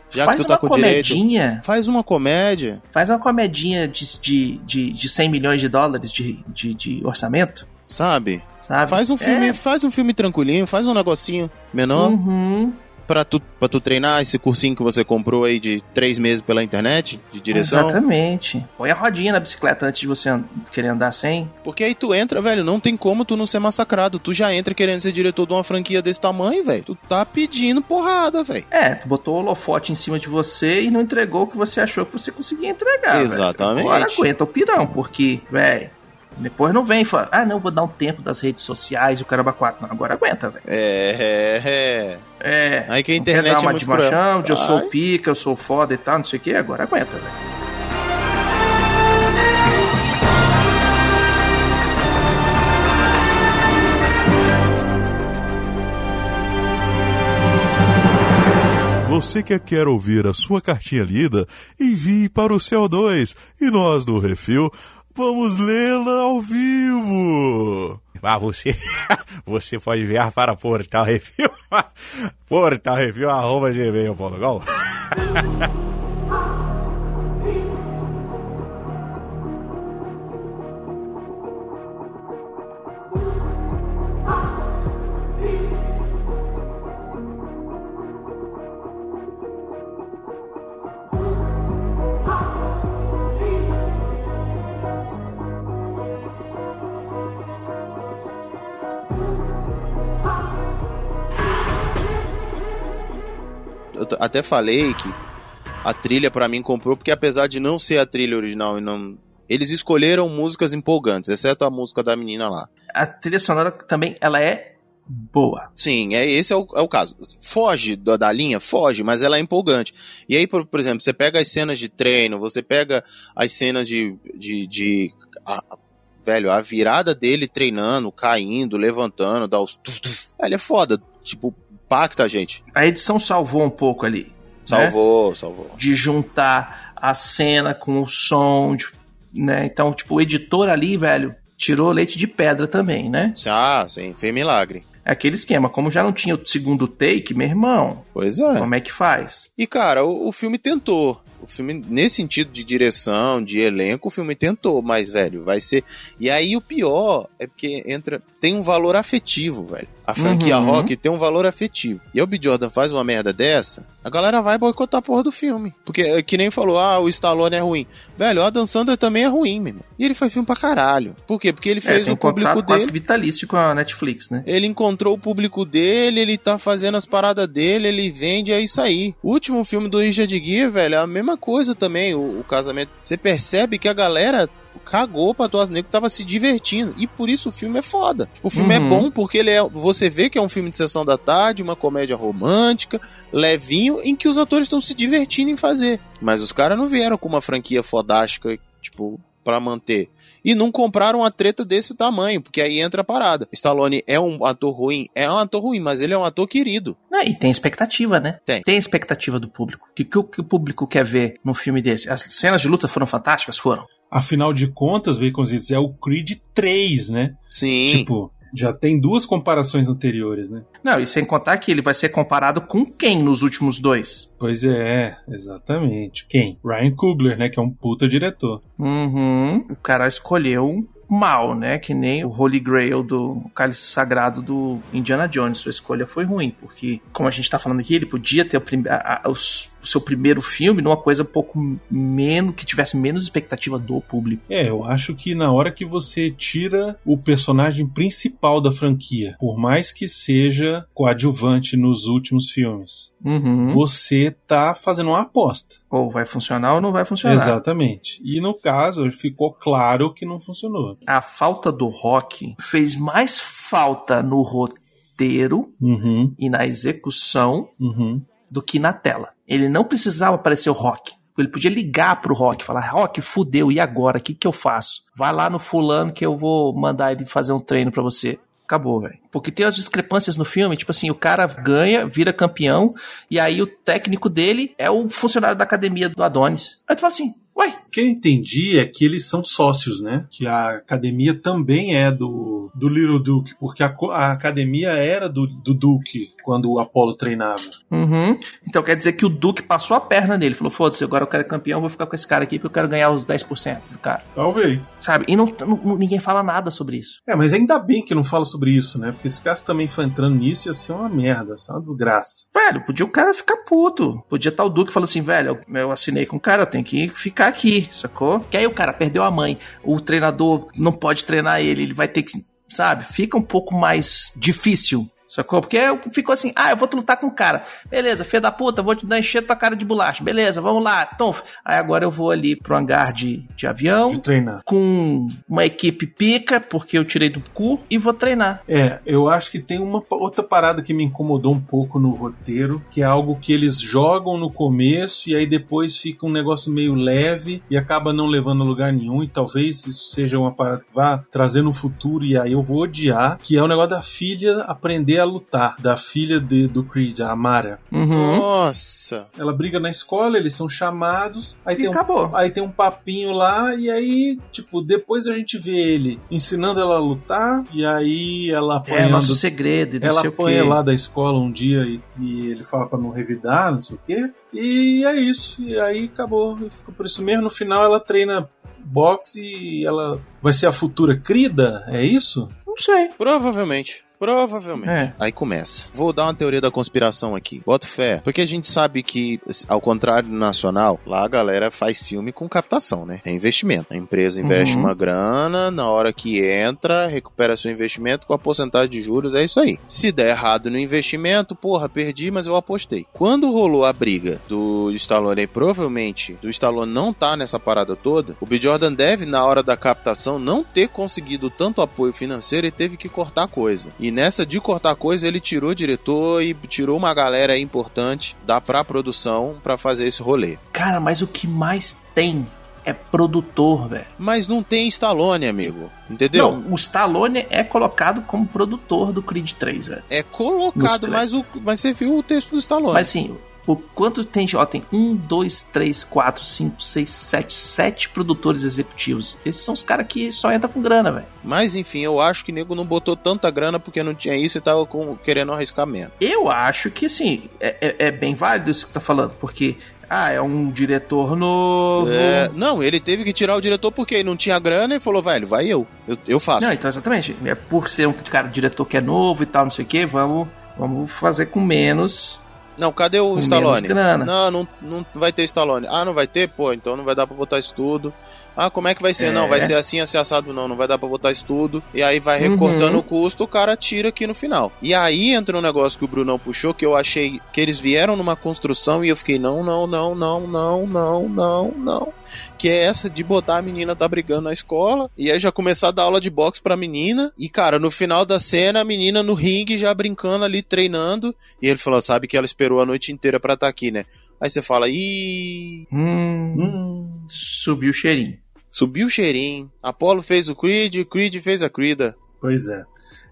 Já faz que tu tá uma com direito. comedinha, Faz uma comédia. faz uma comedinha de, de, de, de 100 milhões de dólares de, de, de orçamento, Sabe? sabe? Faz um filme, É. faz um filme tranquilinho, faz um negocinho menor Uhum. Pra, tu, pra tu treinar esse cursinho que você comprou aí de três meses pela internet, de direção. Exatamente. Põe a rodinha na bicicleta antes de você querer andar sem. Porque aí tu entra, velho, não tem como tu não ser massacrado. Tu já entra querendo ser diretor de uma franquia desse tamanho, velho. Tu tá pedindo porrada, velho. É, tu botou o holofote em cima de você e não entregou o que você achou que você conseguia entregar. Exatamente. Agora aguenta o pirão, porque, velho, depois não vem e fala, ah, não, vou dar um tempo das redes sociais e o caramba 4. Não, agora aguenta, velho. É, é, é. É. Aí que a não quer internet dar é uma muito de machão, de eu sou pica, eu sou foda e tal, não sei o que, agora aguenta, velho. Você que quer ouvir a sua cartinha lida, envie para o CO2 e nós do Refil vamos lê-la ao vivo. Ah, você, você pode enviar para Portal Refil, Portal até falei que a trilha pra mim comprou, porque apesar de não ser a trilha original e não. Eles escolheram músicas empolgantes, exceto a música da menina lá. A trilha sonora também, ela é boa. Sim, é, esse é o, é o caso. Foge da, da linha? Foge, mas ela é empolgante. E aí, por, por exemplo, você pega as cenas de treino, você pega as cenas de. de, de a- velho, a virada dele treinando, caindo, levantando, dá os. tuf, tuf. Ele é foda. Tipo, impacta a gente. A edição salvou um pouco ali. né? Salvou, salvou. De juntar a cena com o som, de- né? Então, tipo, o editor ali, velho, tirou leite de pedra também, né? Ah, sim, fez milagre. É aquele esquema. Como já não tinha o segundo take, meu irmão, Pois é. como é que faz? E, cara, o, o filme tentou. O filme, nesse sentido de direção, de elenco, o filme tentou, mas, velho, vai ser. E aí o pior é porque entra. Tem um valor afetivo, velho. A franquia Uhum. rock tem um valor afetivo. E aí o B. Jordan faz uma merda dessa, a galera vai boicotar a porra do filme. Porque, é que nem falou, ah, o Stallone é ruim. Velho, o Adam Sandler também é ruim, meu irmão. E ele faz filme pra caralho. Por quê? Porque ele É, fez tem o um contrato público quase dele. que vitalício com a Netflix, né? Ele encontrou o público dele, ele tá fazendo as paradas dele, ele vende, é isso aí. O último filme do Richard Gere, velho, é a mesma coisa também, o, o casamento. Você percebe que a galera cagou pra Tuas Negro, tava se divertindo. E por isso o filme é foda. O filme Uhum. é bom porque ele é. Você vê que é um filme de sessão da tarde, uma comédia romântica, levinho, em que os atores estão se divertindo em fazer. Mas os caras não vieram com uma franquia fodástica, tipo, pra manter. E não compraram a treta desse tamanho, porque aí entra a parada. Stallone é um ator ruim? É um ator ruim, mas ele é um ator querido. É, e tem expectativa, né? Tem. Tem expectativa do público. O que, que, o- que o público quer ver num filme desse? As cenas de luta foram fantásticas? Foram. Afinal de contas, Baconzitos, é o Creed 3, né? Sim. Tipo, já tem duas comparações anteriores, né? Não, e sem contar que ele vai ser comparado com quem nos últimos dois? Pois é, exatamente. Quem? Ryan Coogler, né? Que é um puta diretor. Uhum. O cara escolheu mal, né? Que nem o Holy Grail do Cálice Sagrado do Indiana Jones. Sua escolha foi ruim, porque, como a gente tá falando aqui, ele podia ter o, prim- a- a- o seu primeiro filme numa coisa um pouco menos. que tivesse menos expectativa do público. É, eu acho que na hora que você tira o personagem principal da franquia, por mais que seja coadjuvante nos últimos filmes, Uhum. você tá fazendo uma aposta. Ou vai funcionar ou não vai funcionar. Exatamente. E no caso, ficou claro que não funcionou. A falta do rock fez mais falta no roteiro Uhum, e na execução uhum. do que na tela. Ele não precisava aparecer o rock. Ele podia ligar pro rock, falar: Rock, fudeu, e agora? O que, que eu faço? Vai lá no fulano que eu vou mandar ele fazer um treino pra você. Acabou, velho. Porque tem as discrepâncias no filme, tipo assim, o cara ganha, vira campeão, e aí o técnico dele é o funcionário da academia do Adonis. Aí tu fala assim, O que eu entendi é que eles são sócios, né? Que a academia também é do, do Little Duke, porque a, a academia era do, do Duke quando o Apollo treinava. Uhum. Então quer dizer que o Duque passou a perna nele. Falou: foda-se, agora eu quero campeão, vou ficar com esse cara aqui porque eu quero ganhar os 10% do cara. Talvez. Sabe? E não, não- ninguém fala nada sobre isso. É, mas ainda bem que não fala sobre isso, né? Porque se ficasse também for entrando nisso, ia ser uma merda, ia ser uma desgraça. Velho, podia o cara ficar puto. Podia estar o Duque falando assim: velho, eu, eu assinei com o cara, tenho que ficar aqui, sacou? Que aí o cara perdeu a mãe, o treinador não pode treinar ele, ele vai ter que. Sabe? Fica um pouco mais difícil. Sacou? Porque ficou assim, ah, eu vou lutar com o cara. Beleza, filha da puta, vou te dar encher tua cara de bolacha. Beleza, vamos lá. Então, aí agora eu vou ali pro hangar de, de avião, De treinar. com uma equipe pica, porque eu tirei do cu, e vou treinar. É, eu acho que tem uma outra parada que me incomodou um pouco no roteiro, que é algo que eles jogam no começo e aí depois fica um negócio meio leve e acaba não levando a lugar nenhum. E talvez isso seja uma parada que vá trazer no futuro e aí eu vou odiar, que é o negócio da filha aprender a lutar, da filha de- do Creed, a Amara. Uhum. Nossa. Ela briga na escola, eles são chamados, aí E tem um acabou. Aí tem um papinho lá, e aí, tipo, depois a gente vê ele ensinando ela a lutar, e aí ela É apanhando. nosso segredo, e não ela sei apanha lá da escola um dia e, e ele fala pra não revidar, não sei o quê. E é isso. E aí acabou. Ficou por isso mesmo. No final ela treina boxe e ela vai ser a futura Crida, é isso? Não sei. Provavelmente. Provavelmente. É. Aí começa. Vou dar uma teoria da conspiração aqui. Boto fé. Porque a gente sabe que, ao contrário do nacional, lá a galera faz filme com captação, né? É investimento. A empresa investe Uhum. uma grana, na hora que entra, recupera seu investimento com a porcentagem de juros, é isso aí. Se der errado no investimento, porra, perdi, mas eu apostei. Quando rolou a briga do Stallone, e provavelmente do Stallone não tá nessa parada toda, o B. Jordan deve, na hora da captação, não ter conseguido tanto apoio financeiro e teve que cortar coisa. E nessa de cortar coisa, ele tirou o diretor e tirou uma galera importante da pra produção pra fazer esse rolê. Cara, mas o que mais tem é produtor, velho. Mas não tem Stallone, amigo. Entendeu? Não, o Stallone é colocado como produtor do Creed 3, velho. É colocado, mas, o, mas você viu o texto do Stallone. Mas assim, o quanto tem, ó, tem um, dois, três, quatro, cinco, seis, sete, sete produtores executivos. Esses são os caras que só entram com grana, velho. Mas enfim, eu acho que o nego não botou tanta grana porque não tinha isso e tava com- querendo arriscar menos. Eu acho que, assim, é, é- é bem válido isso que tá falando, porque, ah, é um diretor novo. É, não, ele teve que tirar o diretor porque ele não tinha grana e falou, velho, vai eu. Eu, eu faço. Não, então exatamente. É por ser um cara, diretor que é novo e tal, não sei o que, vamos, vamos fazer com menos. Não, cadê o Com Stallone? Não, não, não vai ter Stallone. Ah, não vai ter? Pô, então não vai dar pra botar isso tudo. Ah, como é que vai ser? É. Não, vai ser assim, assim, assado, não, não vai dar pra botar isso tudo. E aí vai Uhum. recortando o custo, o cara tira aqui no final. E aí entra um negócio que o Brunão puxou, que eu achei que eles vieram numa construção e eu fiquei, não, não, não, não, não, não, não, não. Que é essa de botar a menina tá brigando na escola, e aí já começar a dar aula de boxe pra menina, e cara, no final da cena, a menina no ringue já brincando ali, treinando, e ele falou, sabe que ela esperou a noite inteira pra estar aqui, né? Aí você fala, ih, Hum, Hum, subiu o cheirinho. subiu o cheirinho. Apollo fez o Creed, o Creed fez a Crida. pois é.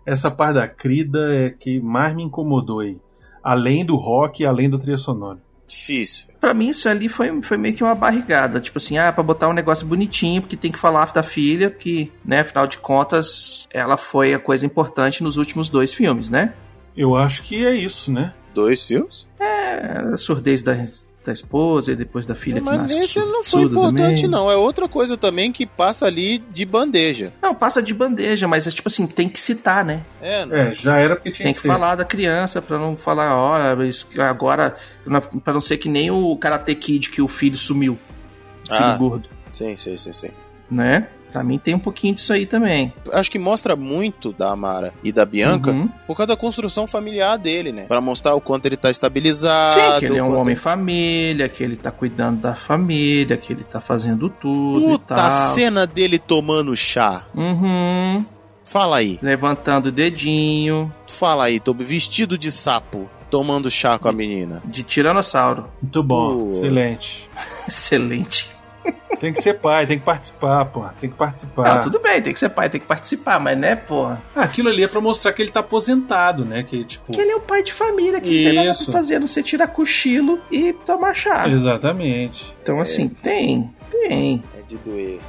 Essa parte da crida é que mais me incomodou aí. Além do rock e além do trilha sonora. Difícil. Pra mim, isso ali foi, foi meio que uma barrigada. Tipo assim, ah, pra botar um negócio bonitinho, porque tem que falar da filha, porque, né, afinal de contas, ela foi a coisa importante nos últimos dois filmes, né? Eu acho que é isso, né? Dois filmes? É, a surdez da, da esposa e depois da filha que Mas nasce esse não foi importante, também. não. É outra coisa também que passa ali de bandeja. Não, passa de bandeja, mas é tipo assim, tem que citar, né? É, não. É, já era porque tinha Tem que que ser. falar da criança pra não falar, ó, isso agora, pra não ser que nem o Karate Kid que o filho sumiu. O filho Ah. gordo, Sim, sim, sim, sim. né? Pra mim tem um pouquinho disso aí também. Acho que mostra muito da Amara e da Bianca Uhum. por causa da construção familiar dele, né? Pra mostrar o quanto ele tá estabilizado. Sim, que ele é um homem família, que ele tá cuidando da família, que ele tá fazendo tudo Puta, e a cena dele tomando chá. Uhum. Fala aí, Levantando o dedinho fala aí, tô vestido de sapo, tomando chá com a menina. de tiranossauro. Muito bom, Pô. excelente. Excelente. Tem que ser pai, tem que participar, pô. Tem que participar. Ah, tudo bem, tem que ser pai, tem que participar, mas né, porra. Ah, aquilo ali é pra mostrar que ele tá aposentado, né? Que tipo. Que ele é o pai de família, que não tem nada Isso. pra fazer, não ser tirar cochilo e tomar chá. Exatamente. Então, assim, tem, tem. É de doer.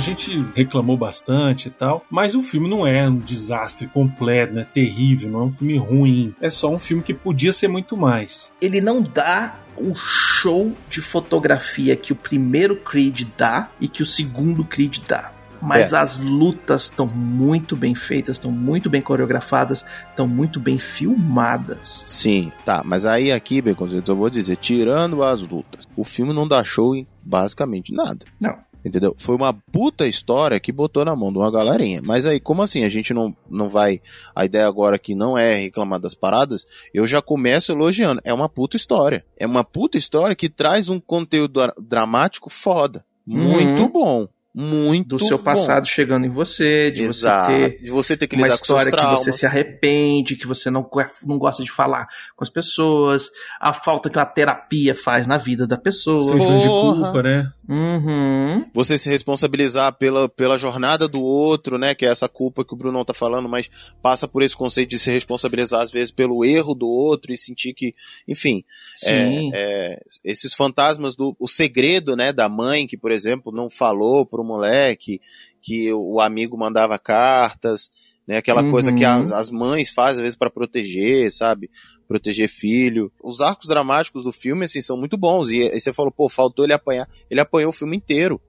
Gente reclamou bastante e tal, mas o filme não é um desastre completo, não é terrível, não é um filme ruim. É só um filme que podia ser muito mais. Ele não dá o show de fotografia que o primeiro Creed dá e que o segundo Creed dá. Mas É. as lutas estão muito bem feitas, estão muito bem coreografadas, estão muito bem filmadas. Sim, tá, mas aí aqui, Beconzitos, eu vou dizer, tirando as lutas, o filme não dá show em basicamente nada. Não. Entendeu? Foi uma puta história que botou na mão de uma galerinha. Mas aí, como assim? A gente não, não vai. A ideia agora aqui não é reclamar das paradas. Eu já começo elogiando. É uma puta história. É uma puta história que traz um conteúdo dra- dramático foda. Muito Uhum. bom. Muito Do seu bom. passado chegando em você, de Exato. você ter De você ter que uma lidar com seus história que você se arrepende, que você não, não gosta de falar com as pessoas, a falta que a terapia faz na vida da pessoa. Sentimento de culpa, né? Uhum. você se responsabilizar pela, pela jornada do outro, né? Que é essa culpa que o Brunão tá falando, mas passa por esse conceito de se responsabilizar, às vezes, pelo erro do outro e sentir que, enfim, é, é, esses fantasmas do o segredo, né, da mãe, que, por exemplo, não falou pro moleque, que o amigo mandava cartas. né? Aquela Uhum. coisa que as, as mães fazem às vezes pra proteger, sabe? Proteger filho. Os arcos dramáticos do filme, assim, são muito bons. E aí você falou, pô, faltou ele apanhar. Ele apanhou o filme inteiro,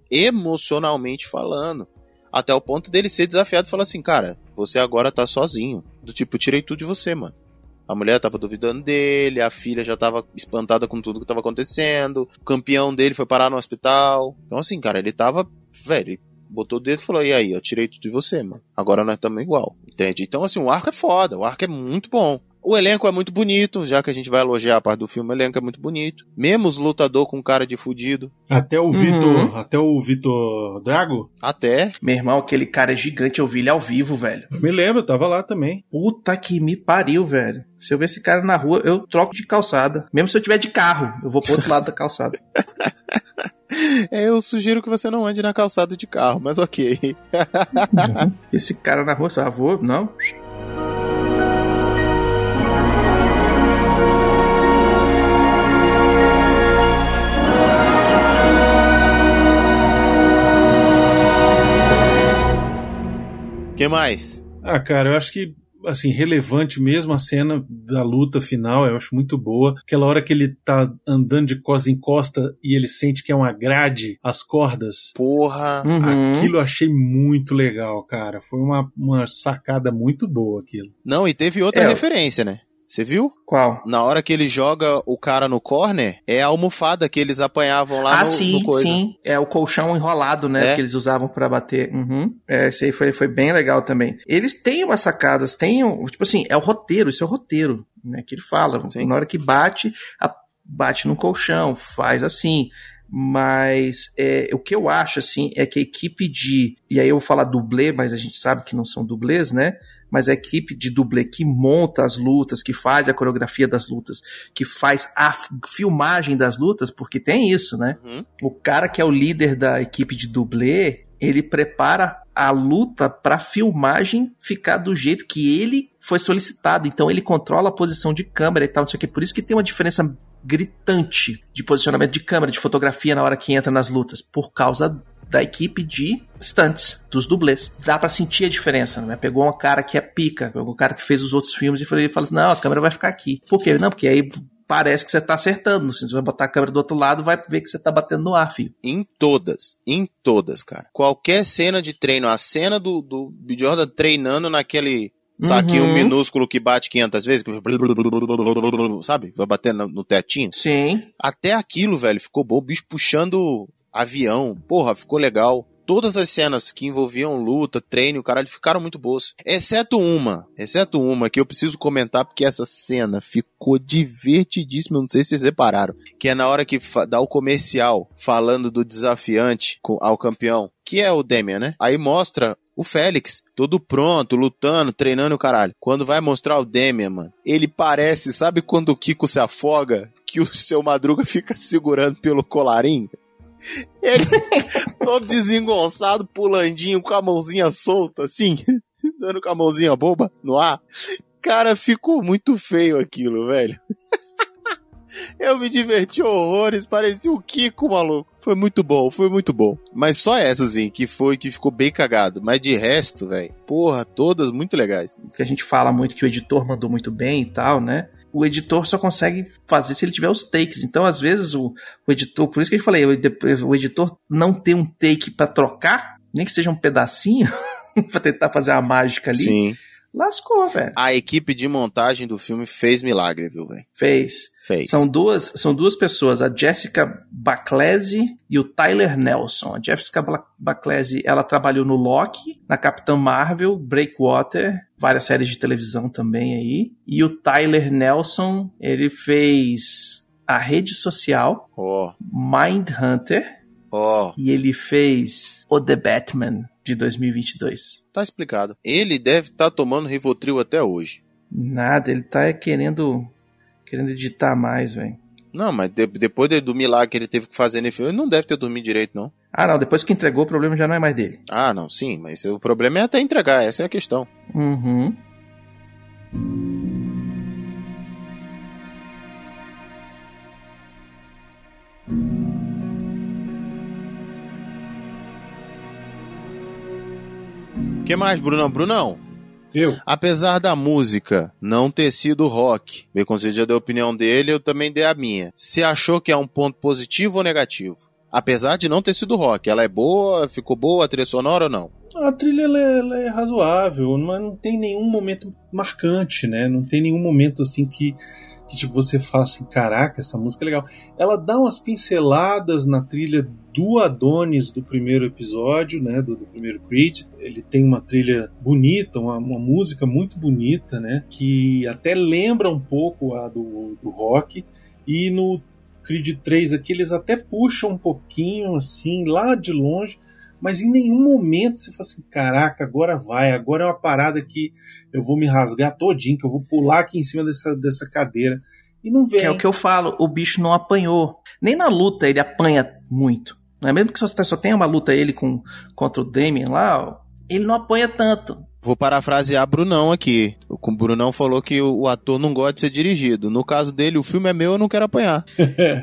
emocionalmente falando. Até o ponto dele ser desafiado e falar assim, cara, você agora tá sozinho. Do tipo, tirei tudo de você, mano. A mulher tava duvidando dele, a filha já tava espantada com tudo que tava acontecendo, o campeão dele foi parar no hospital. Então, assim, cara, ele tava, velho, botou o dedo e falou: E aí, eu tirei tudo de você, mano. Agora nós estamos igual. Entende? Então, assim, o arco é foda, o arco é muito bom. O elenco é muito bonito, já que a gente vai elogiar a parte do filme, o elenco é muito bonito. Mesmo os lutador com cara de fudido. Até o Uhum. Vitor. Até o Vitor Drago. Até. Meu irmão, aquele cara é gigante, eu vi ele ao vivo, velho. Me lembro, tava lá também. Puta que me pariu, velho. Se eu ver esse cara na rua, eu troco de calçada. Mesmo se eu tiver de carro, eu vou pro outro lado da calçada. É, eu sugiro que você não ande na calçada de carro, mas ok. Esse cara na rua, só vou, não. que mais? Ah, cara, eu acho que assim, relevante mesmo a cena da luta final, eu acho muito boa. Aquela hora que ele tá andando de costa em costa e ele sente que é uma grade, as cordas. Porra. Uhum. Aquilo eu achei muito legal, cara. Foi uma, uma sacada muito boa aquilo. Não, e teve outra É. referência, né? Você viu? Qual? Na hora que ele joga o cara no corner, é a almofada que eles apanhavam lá ah, no, sim, no coisa. sim. É o colchão enrolado, né? É. Que eles usavam pra bater. Uhum. É, esse aí foi, foi bem legal também. Eles têm umas sacadas, têm. um- Tipo assim, é o roteiro, isso é o roteiro, né? Que ele fala. Sim. Na hora que bate, a- bate no colchão, faz assim. Mas é, o que eu acho, assim, é que a equipe de. E aí eu vou falar dublê, mas a gente sabe que não são dublês, né? Mas a equipe de dublê que monta as lutas, que faz a coreografia das lutas, que faz a filmagem das lutas, porque tem isso, né? Uhum. O cara que é o líder da equipe de dublê, ele prepara a luta pra filmagem ficar do jeito que ele foi solicitado. Então ele controla a posição de câmera e tal, não sei o que. Por isso que tem uma diferença gritante de posicionamento de câmera, de fotografia na hora que entra nas lutas, por causa da equipe de stunts, dos dublês. Dá pra sentir a diferença, né? Pegou um cara que é pica, pegou um cara que fez os outros filmes e falou, ele fala assim, não, a câmera vai ficar aqui. Por quê? Não, porque aí parece que você tá acertando. Se você vai botar a câmera do outro lado, vai ver que você tá batendo no ar, filho. Em todas. Em todas, cara. Qualquer cena de treino, a cena do, do Jordan treinando naquele saquinho Uhum. minúsculo que bate 500 vezes, sabe? Vai bater no, no tetinho. Sim. Até aquilo, velho, ficou bom. O bicho puxando avião. Porra, ficou legal. Todas as cenas que envolviam luta, treino, o caralho, ficaram muito boas. Exceto uma. Exceto uma que eu preciso comentar porque essa cena ficou divertidíssima. Não sei se vocês repararam. Que é na hora que dá o comercial falando do desafiante ao campeão. Que é o Demian, né? Aí mostra o Félix, todo pronto, lutando, treinando o caralho. Quando vai mostrar o Demian, mano, ele parece, sabe quando o Kiko se afoga? Que o seu Madruga fica segurando pelo colarinho? Ele todo desengonçado, pulandinho, com a mãozinha solta, assim, dando com a mãozinha boba no ar. Cara, ficou muito feio aquilo, velho. Eu me diverti horrores, parecia o Kiko, maluco. Foi muito bom, foi muito bom. Mas só essa, assim, que foi, que ficou bem cagado. Mas de resto, velho, porra, todas muito legais. Que a gente fala muito que o editor mandou muito bem e tal, né? O editor só consegue fazer se ele tiver os takes. Então, às vezes, o, o editor, por isso que eu falei, o, o editor não ter um take pra trocar, nem que seja um pedacinho, pra tentar fazer uma mágica ali, Sim. lascou, velho. A equipe de montagem do filme fez milagre, viu, velho? Fez. Fez. São duas, são duas pessoas, a Jessica Baclese e o Tyler Nelson. A Jessica Baclese, ela trabalhou no Loki, na Capitã Marvel, Breakwater, várias séries de televisão também aí. E o Tyler Nelson, ele fez a rede social, Ó, Mindhunter, ó, e ele fez o The Batman de 2022. tá explicado. Ele deve estar tomando Rivotril até hoje. Nada, ele tá querendo querendo editar mais, velho. Não, mas de- depois de- do milagre que ele teve que fazer nesse filme, ele não deve ter dormido direito, não. Ah, não, depois que entregou, o problema já não é mais dele. Ah, não, sim, mas o problema é até entregar, essa é a questão. Uhum. O que mais, Brunão? Brunão, Eu. Apesar da música não ter sido rock, você já deu a opinião dele, eu também dei a minha. Você achou que é um ponto positivo ou negativo? Apesar de não ter sido rock, ela é boa, ficou boa a trilha sonora ou não? A trilha ela é, ela é razoável, mas não tem nenhum momento marcante, né? Não tem nenhum momento assim que, que tipo, você fala assim, caraca, essa música é legal. Ela dá umas pinceladas na trilha do Adonis do primeiro episódio, né? Do, do primeiro Creed. Ele tem uma trilha bonita, uma, uma, música muito bonita, né? Que até lembra um pouco a do, do rock. E no Creed 3 aqui eles até puxam um pouquinho assim, lá de longe mas em nenhum momento você fala assim, caraca, agora vai, agora é uma parada que eu vou me rasgar todinho, que eu vou pular aqui em cima dessa, dessa cadeira. E não vem. Que é o que eu falo, o bicho não apanhou. Nem na luta ele apanha muito. Não é mesmo que só, só tenha uma luta ele com, contra o Damien lá, ele não apanha tanto. Vou parafrasear Brunão aqui. O Brunão falou que o, ator não gosta de ser dirigido. No caso dele, o filme é meu, eu não quero apanhar.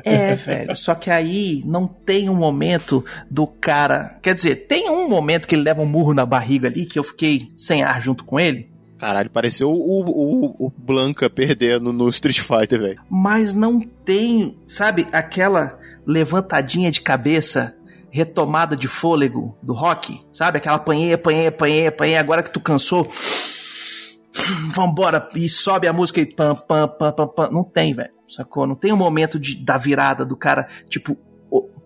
é, velho. Só que aí não tem um momento do cara. Quer dizer, tem um momento que ele leva um murro na barriga ali que eu fiquei sem ar junto com ele. Caralho, pareceu o, o, o Blanca perdendo no Street Fighter, velho. Mas não tem, sabe, aquela levantadinha de cabeça retomada de fôlego do rock, sabe? Aquela apanhei, apanhei, apanhei, apanhei, agora que tu cansou, vambora, e sobe a música e pam, pam, pam, pam, pam. Não tem, velho, sacou? Não tem um momento de, da virada do cara, tipo,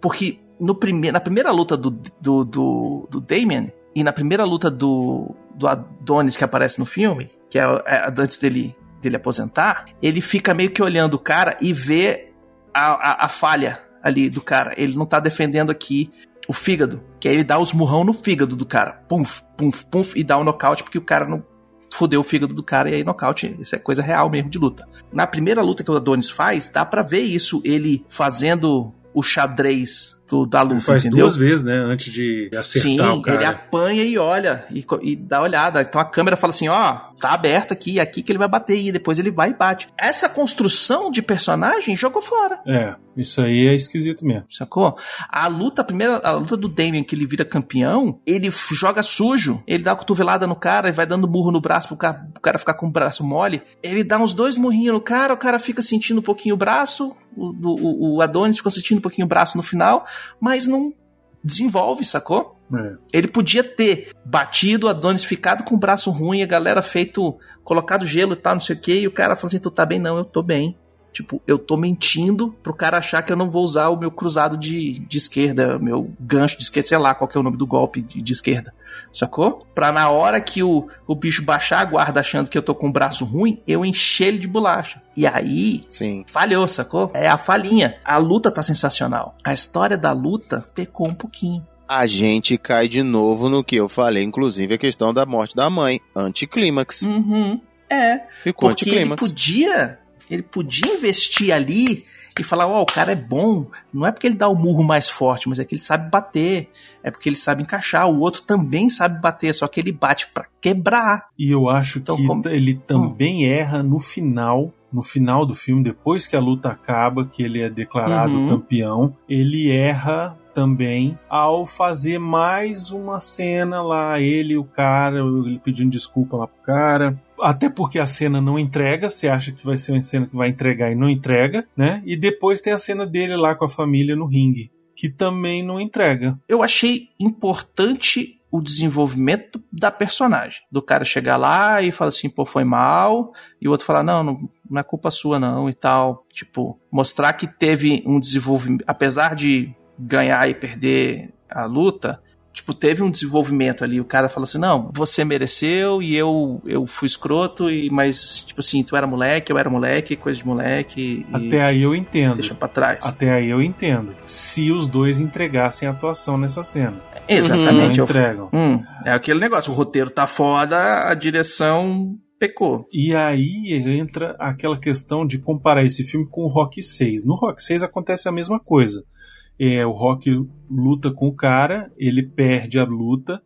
porque no prime na primeira luta do, do, do, do Damien e na primeira luta do, do Adonis que aparece no filme, que é, é antes dele, dele aposentar, ele fica meio que olhando o cara e vê a, a, a falha ali do cara. Ele não tá defendendo aqui o fígado, que aí ele dá os murrão no fígado do cara. Pumf, pumf, pumf, e dá um nocaute porque o cara não fudeu o fígado do cara e aí nocaute. Isso é coisa real mesmo de luta. Na primeira luta que o Adonis faz, dá para ver isso, ele fazendo o xadrez do, da luta, faz entendeu? duas vezes, né? Antes de acertar Sim, o cara. ele apanha e olha, e, e, dá olhada. Então a câmera fala assim, ó, tá aberto aqui, aqui que ele vai bater, e depois ele vai e bate. Essa construção de personagem jogou fora. É, isso aí é esquisito mesmo. Sacou? A luta, a primeira, a luta do Damien, que ele vira campeão, ele joga sujo, ele dá uma cotovelada no cara e vai dando burro no braço pro cara, pro cara ficar com o braço mole. Ele dá uns dois murrinhos no cara, o cara fica sentindo um pouquinho o braço, o, o, o Adonis ficou sentindo um pouquinho o braço no final, mas não desenvolve, sacou? É. Ele podia ter batido, Adonis ficado com o braço ruim, a galera feito, colocado gelo e tal, não sei o que, e o cara falou assim: tu tá bem? Não, eu tô bem. Tipo, eu tô mentindo pro cara achar que eu não vou usar o meu cruzado de, de esquerda, meu gancho de esquerda, sei lá qual que é o nome do golpe de, de esquerda. Sacou? Pra na hora que o, o bicho baixar a guarda achando que eu tô com o braço ruim, eu encher ele de bolacha. E aí, Sim. falhou, sacou? É a falhinha. A luta tá sensacional. A história da luta pecou um pouquinho. A gente cai de novo no que eu falei, inclusive a questão da morte da mãe. Anticlímax. Uhum. É. Ficou Porque ele anticlímax. podia, ele podia investir ali e falar, ó, o cara é bom. Não é porque ele dá o murro mais forte, mas é que ele sabe bater. É porque ele sabe encaixar. O outro também sabe bater, só que ele bate pra quebrar. E eu acho Então, que como- ele também erra no final. No final do filme, depois que a luta acaba, que ele é declarado Uhum. campeão, ele erra também ao fazer mais uma cena lá, ele e o cara, ele pedindo desculpa lá pro cara. Até porque a cena não entrega, você acha que vai ser uma cena que vai entregar e não entrega, né? E depois tem a cena dele lá com a família no ringue, que também não entrega. Eu achei importante o desenvolvimento da personagem. Do cara chegar lá e falar assim, pô, foi mal. E o outro falar, não, não, não é culpa sua não e tal. Tipo, mostrar que teve um desenvolvimento, apesar de ganhar e perder a luta, tipo, teve um desenvolvimento ali. O cara fala assim, não, você mereceu e eu eu fui escroto, e, mas, tipo assim, tu era moleque, eu era moleque, coisa de moleque. E Até aí eu entendo. deixa pra trás. Até aí eu entendo. Se os dois entregassem a atuação nessa cena. Exatamente. Eu- entregam. Hum, é aquele negócio, o roteiro tá foda, a direção pecou. E aí entra aquela questão de comparar esse filme com o Rock 6. No Rock 6 acontece a mesma coisa. É, o Rock luta com o cara, ele perde a luta,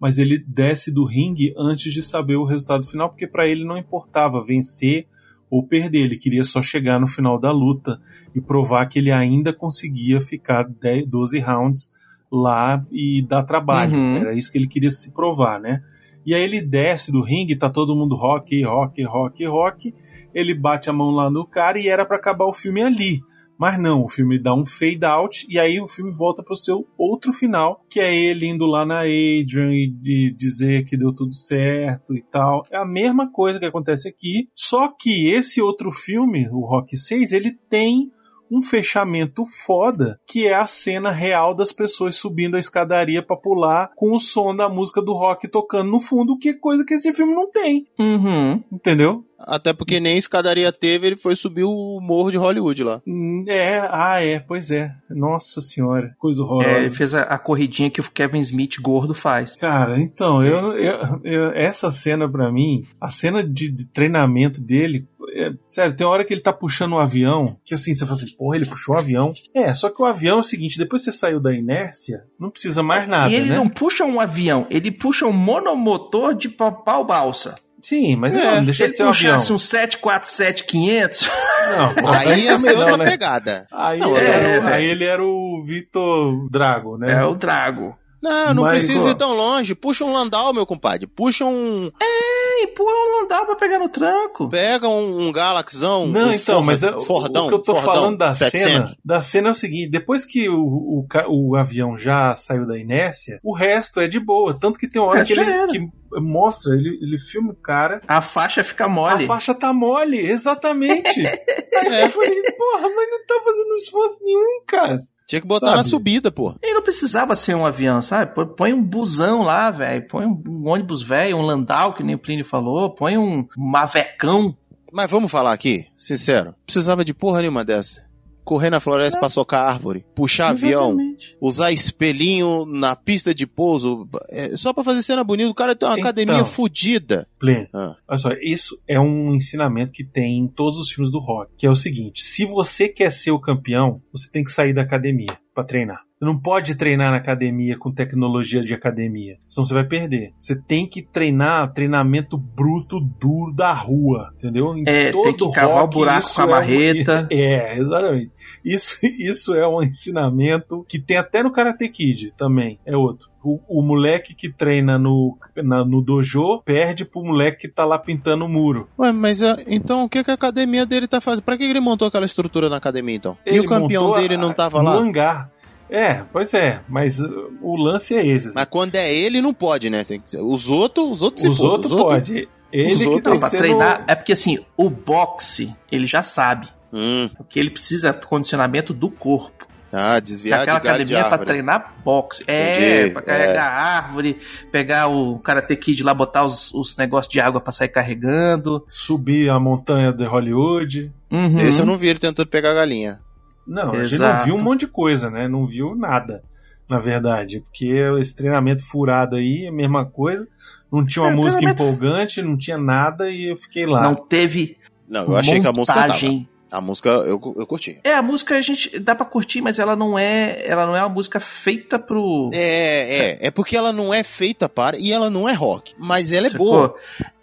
mas ele desce do ringue antes de saber o resultado final, porque para ele não importava vencer ou perder, ele queria só chegar no final da luta e provar que ele ainda conseguia ficar 10, 12 rounds lá e dar trabalho. Uhum. Era isso que ele queria se provar, né? E aí ele desce do ringue, tá todo mundo rock, rock, rock, rock. Ele bate a mão lá no cara e era para acabar o filme ali. Mas não, o filme dá um fade out e aí o filme volta pro seu outro final, que é ele indo lá na Adrian e, e dizer que deu tudo certo e tal. É a mesma coisa que acontece aqui, só que esse outro filme, o Rock 6, ele tem um fechamento foda, que é a cena real das pessoas subindo a escadaria pra pular com o som da música do rock tocando no fundo, que é coisa que esse filme não tem. Uhum. Entendeu? Até porque nem escadaria teve, ele foi subir o morro de Hollywood lá. Hum, É, ah, é, pois é. Nossa senhora, coisa É, horrorosa. ele fez a, a corridinha que o Kevin Smith gordo faz. Cara, então, eu, eu- eu- essa cena pra mim, a cena de, de treinamento dele, é, sério, tem hora que ele tá puxando um avião, que assim, você fala assim, porra, ele puxou o avião. É, só que o avião é o seguinte, depois que você saiu da inércia, não precisa mais nada, e ele né? não puxa um avião, ele puxa um monomotor de pa- pau balsa. Sim, mas É, não, não deixa Se de ser um avião. puxasse um 747-500, Não, pô, Aí ia ser outra não, né? pegada. Aí, Não, ele é, era, o- velho. aí ele era o Vitor Drago, né? é o Drago. Não, não Mas, precisa ó. ir tão longe. Puxa um Landau, meu compadre. Puxa um. Ei, pô, não dá pra pegar no tranco. Pega um, um Galaxão. Não, um então, Ford- mas é- Fordão. o que eu tô Fordão, falando da 700. cena, da cena é o seguinte, depois que o, o, o avião já saiu da inércia, o resto é de boa, tanto que tem uma hora É, que ele que mostra, ele, ele filma o cara, A faixa fica mole. a faixa tá mole, exatamente. Aí eu falei, porra, mas não tá fazendo esforço nenhum, cara. Tinha que botar Sabe? na subida, pô. E não precisava ser um avião, sabe? Põe um busão lá, velho. Põe um, um ônibus velho, um Landau, que nem o Plínio falou. Põe um Mavecão. Mas vamos falar aqui, sincero. Precisava de porra nenhuma dessa. Correr na floresta pra socar árvore, puxar avião, Exatamente. usar espelhinho na pista de pouso, é, só pra fazer cena bonita. O cara tem uma Então. academia fodida. Pleno. Ah. Olha só, isso é um ensinamento que tem em todos os filmes do rock, que é o seguinte: se você quer ser o campeão, você tem que sair da academia pra treinar. Você não pode treinar na academia com tecnologia de academia, senão você vai perder. Você tem que treinar treinamento bruto, duro da rua, entendeu? Em É, tem que cavar o buraco com a é um- marreta. É, exatamente. Isso, isso é um ensinamento que tem até no Karate Kid também. É outro. O, o moleque que treina no, na- no dojo perde pro moleque que tá lá pintando o muro. Ué, mas ah, então o que, que a academia dele tá fazendo? Pra que ele montou aquela estrutura na academia então? e Ele o campeão montou dele a- não tava no lá? hangar. É, pois é, mas o lance é esse. Mas quando é ele, não pode, né? Tem que ser. Os outros, os outros se os fodam, outros pode. Ele os que outros- que ser treinar. no- É porque assim, o boxe, ele já sabe. Hum, Porque ele precisa de condicionamento do corpo. ah, Que desviar aquela de de academia é pra treinar boxe. É, Entendi, pra carregar árvore, pegar o Karate Kid lá, botar os, os negócios de água pra sair carregando. subir a montanha de Hollywood. Uhum. Esse eu não vi ele tentando pegar a galinha. Não, a gente Exato. não viu um monte de coisa, né? Não viu nada, na verdade. Porque esse treinamento furado aí é a mesma coisa. Não tinha uma É, música treinamento- empolgante, não tinha nada e eu fiquei lá. Não teve Não, eu achei que a música tava. montagem. A música eu, eu curti. É, a música a gente dá pra curtir, mas ela não é, ela não é uma música feita pro É, é. É porque ela não é feita para e ela não é rock. Mas ela é Sacou? boa.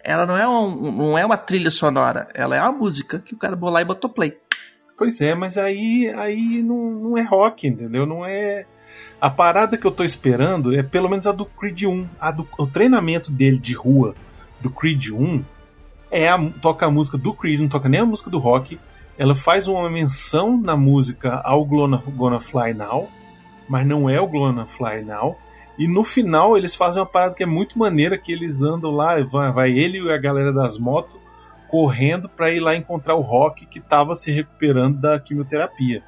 Ela não é, um, não é uma trilha sonora, ela é uma música que o cara botou lá e botou play. Pois é, mas aí, aí não, não é rock, entendeu? Não é. A parada que eu tô esperando é pelo menos a do Creed 1. A do, o treinamento dele de rua do Creed 1 é a, toca a música do Creed, não toca nem a música do rock. Ela faz uma menção na música ao Gonna, Gonna Fly Now, mas não é o Gonna Fly Now. E no final eles fazem uma parada que é muito maneira, que eles andam lá, vai, vai ele e a galera das motos correndo pra ir lá encontrar o Rock que tava se recuperando da quimioterapia.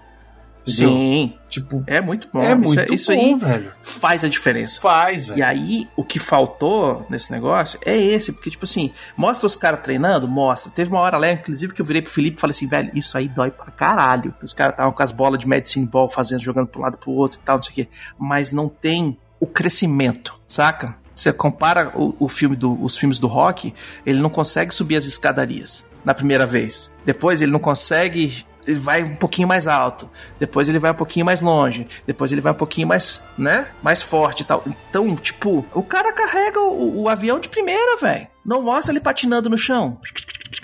Entendeu? Sim, Tipo, é muito bom. é isso muito isso bom, aí velho. faz a diferença. Faz, E velho. aí, o que faltou nesse negócio é esse, porque, tipo assim, mostra os caras treinando? Mostra. Teve uma hora lá, inclusive, que eu virei pro Felipe e falei assim, velho, isso aí dói pra caralho. Os caras estavam com as bolas de medicine ball fazendo, jogando pro lado pro outro e tal, não sei o quê. Mas não tem o crescimento, saca? Você compara o, o filme do, os filmes do rock, ele não consegue subir as escadarias na primeira vez. Depois ele não consegue ele vai um pouquinho mais alto, depois ele vai um pouquinho mais longe, depois ele vai um pouquinho mais, né, mais forte e tal. Então, tipo, o cara carrega o, o avião de primeira, velho. Não mostra ele patinando no chão.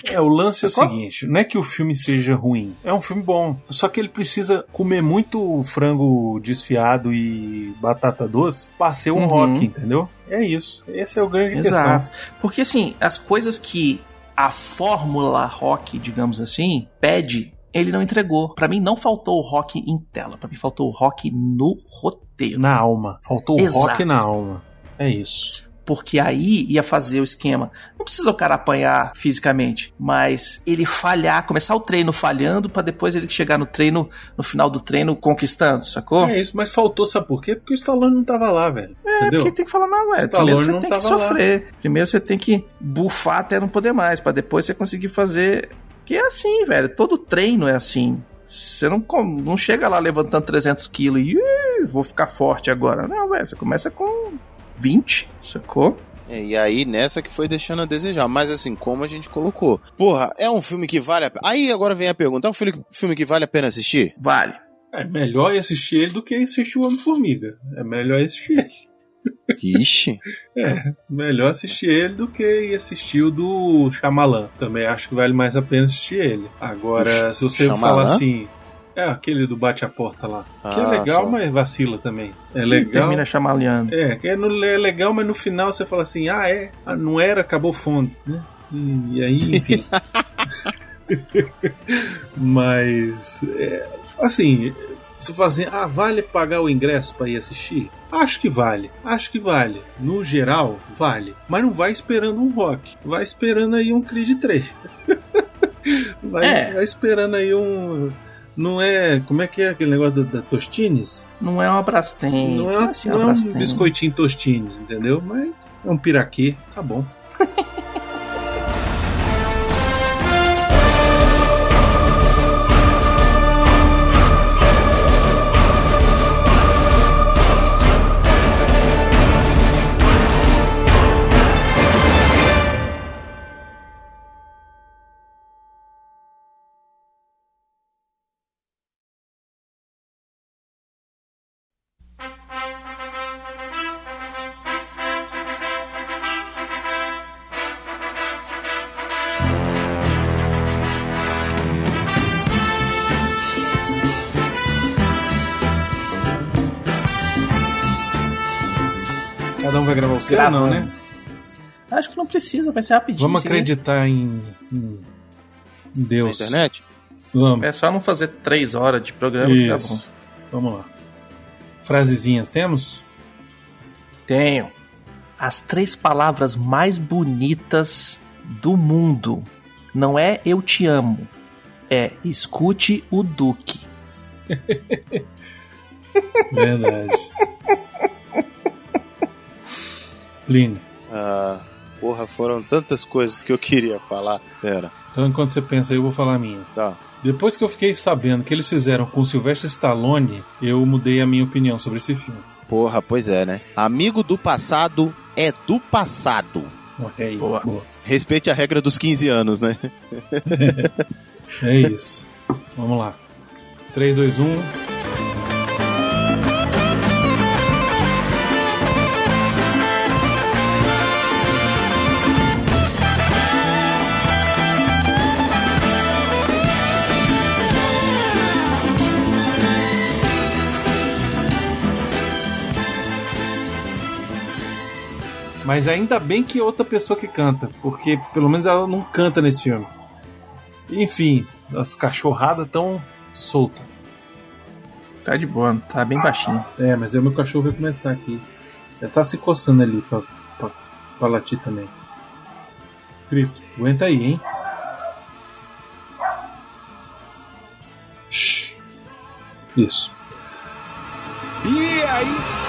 É, o lance é o seguinte: não é que o filme seja ruim, é um filme bom. Só que ele precisa comer muito frango desfiado e batata doce pra ser um Uhum. rock, entendeu? É isso. Esse é o grande questão. Exato. Porque assim, as coisas que a fórmula rock, digamos assim, pede, ele não entregou. Pra mim não faltou o rock em tela, Pra mim faltou o rock no roteiro. Na alma. Faltou o Exato. rock na alma. É isso. Porque aí ia fazer o esquema. Não precisa o cara apanhar fisicamente, mas ele falhar, começar o treino falhando pra depois ele chegar no treino, no final do treino conquistando, sacou? É isso, mas faltou, sabe por quê? Porque o Stallone não tava lá, velho. entendeu? Porque tem que falar, não, ué. Stallone Primeiro você não tem que tava lá. sofrer. Primeiro você tem que bufar até não poder mais, pra depois você conseguir fazer. Que é assim, velho. Todo treino é assim. Você não, não chega lá levantando 300 quilos e "Ih, vou ficar forte agora. Não, velho. Você começa com 20, sacou? É, e aí, nessa que foi deixando a desejar. Mas assim, como a gente colocou. Porra, é um filme que vale a pena. Aí agora vem a pergunta: é um filme, filme que vale a pena assistir? Vale. É melhor assistir ele do que assistir o Homem-Formiga. É melhor assistir ele. Ixi. É, melhor assistir ele do que ir assistir o do Shyamalan. Também acho que vale mais a pena assistir ele. Agora, se você Shyamalan? falar assim. É, aquele do Bate a Porta lá. que é Ah, legal, só. mas vacila também. É E legal. termina chamaleando. É, é, no- é legal, mas no final você fala assim: ah, é, ah, não era, acabou fundo, né? E, e aí, enfim. mas, é, assim, você fala assim: ah, vale pagar o ingresso para ir assistir? Acho que vale, acho que vale. No geral, vale. Mas não vai esperando um rock, vai esperando aí um Creed 3. vai, É. vai esperando aí um. Não é. Como é que é aquele negócio da, da Tostines? Não é uma Brastemp. Não é, assim, não é uma um Brastemp. biscoitinho tostines, entendeu? Mas é um piraquê, tá bom. Gravando. não, né? Acho que não precisa, vai ser rapidinho. Vamos sim. acreditar em, em em Na Deus. internet? Vamos. É só não fazer três horas de programa que tá bom. Isso. Vamos lá. Frasezinhas temos? Tenho. As três palavras mais bonitas do mundo. Não é eu te amo. É escute o Duque. Verdade. Plínio. Ah, porra, foram tantas coisas que eu queria falar. Pera, Então, enquanto você pensa aí, eu vou falar a minha. tá. Depois que eu fiquei sabendo que eles fizeram com o Sylvester Stallone, eu mudei a minha opinião sobre esse filme. Porra, pois é, né? Amigo do passado é do passado. Aí. Boa. boa. Respeite a regra dos 15 anos, né? É isso. Vamos lá. um. 3, 2, 1. Mas ainda bem que é outra pessoa que canta, porque pelo menos ela não canta nesse filme. Enfim, as cachorradas tão soltas. Tá de boa, tá bem baixinho. É, mas aí o meu cachorro vai começar aqui. Já tá se coçando ali pra, pra, pra latir também. Grito, aguenta aí, hein? Shhh. Isso. E aí?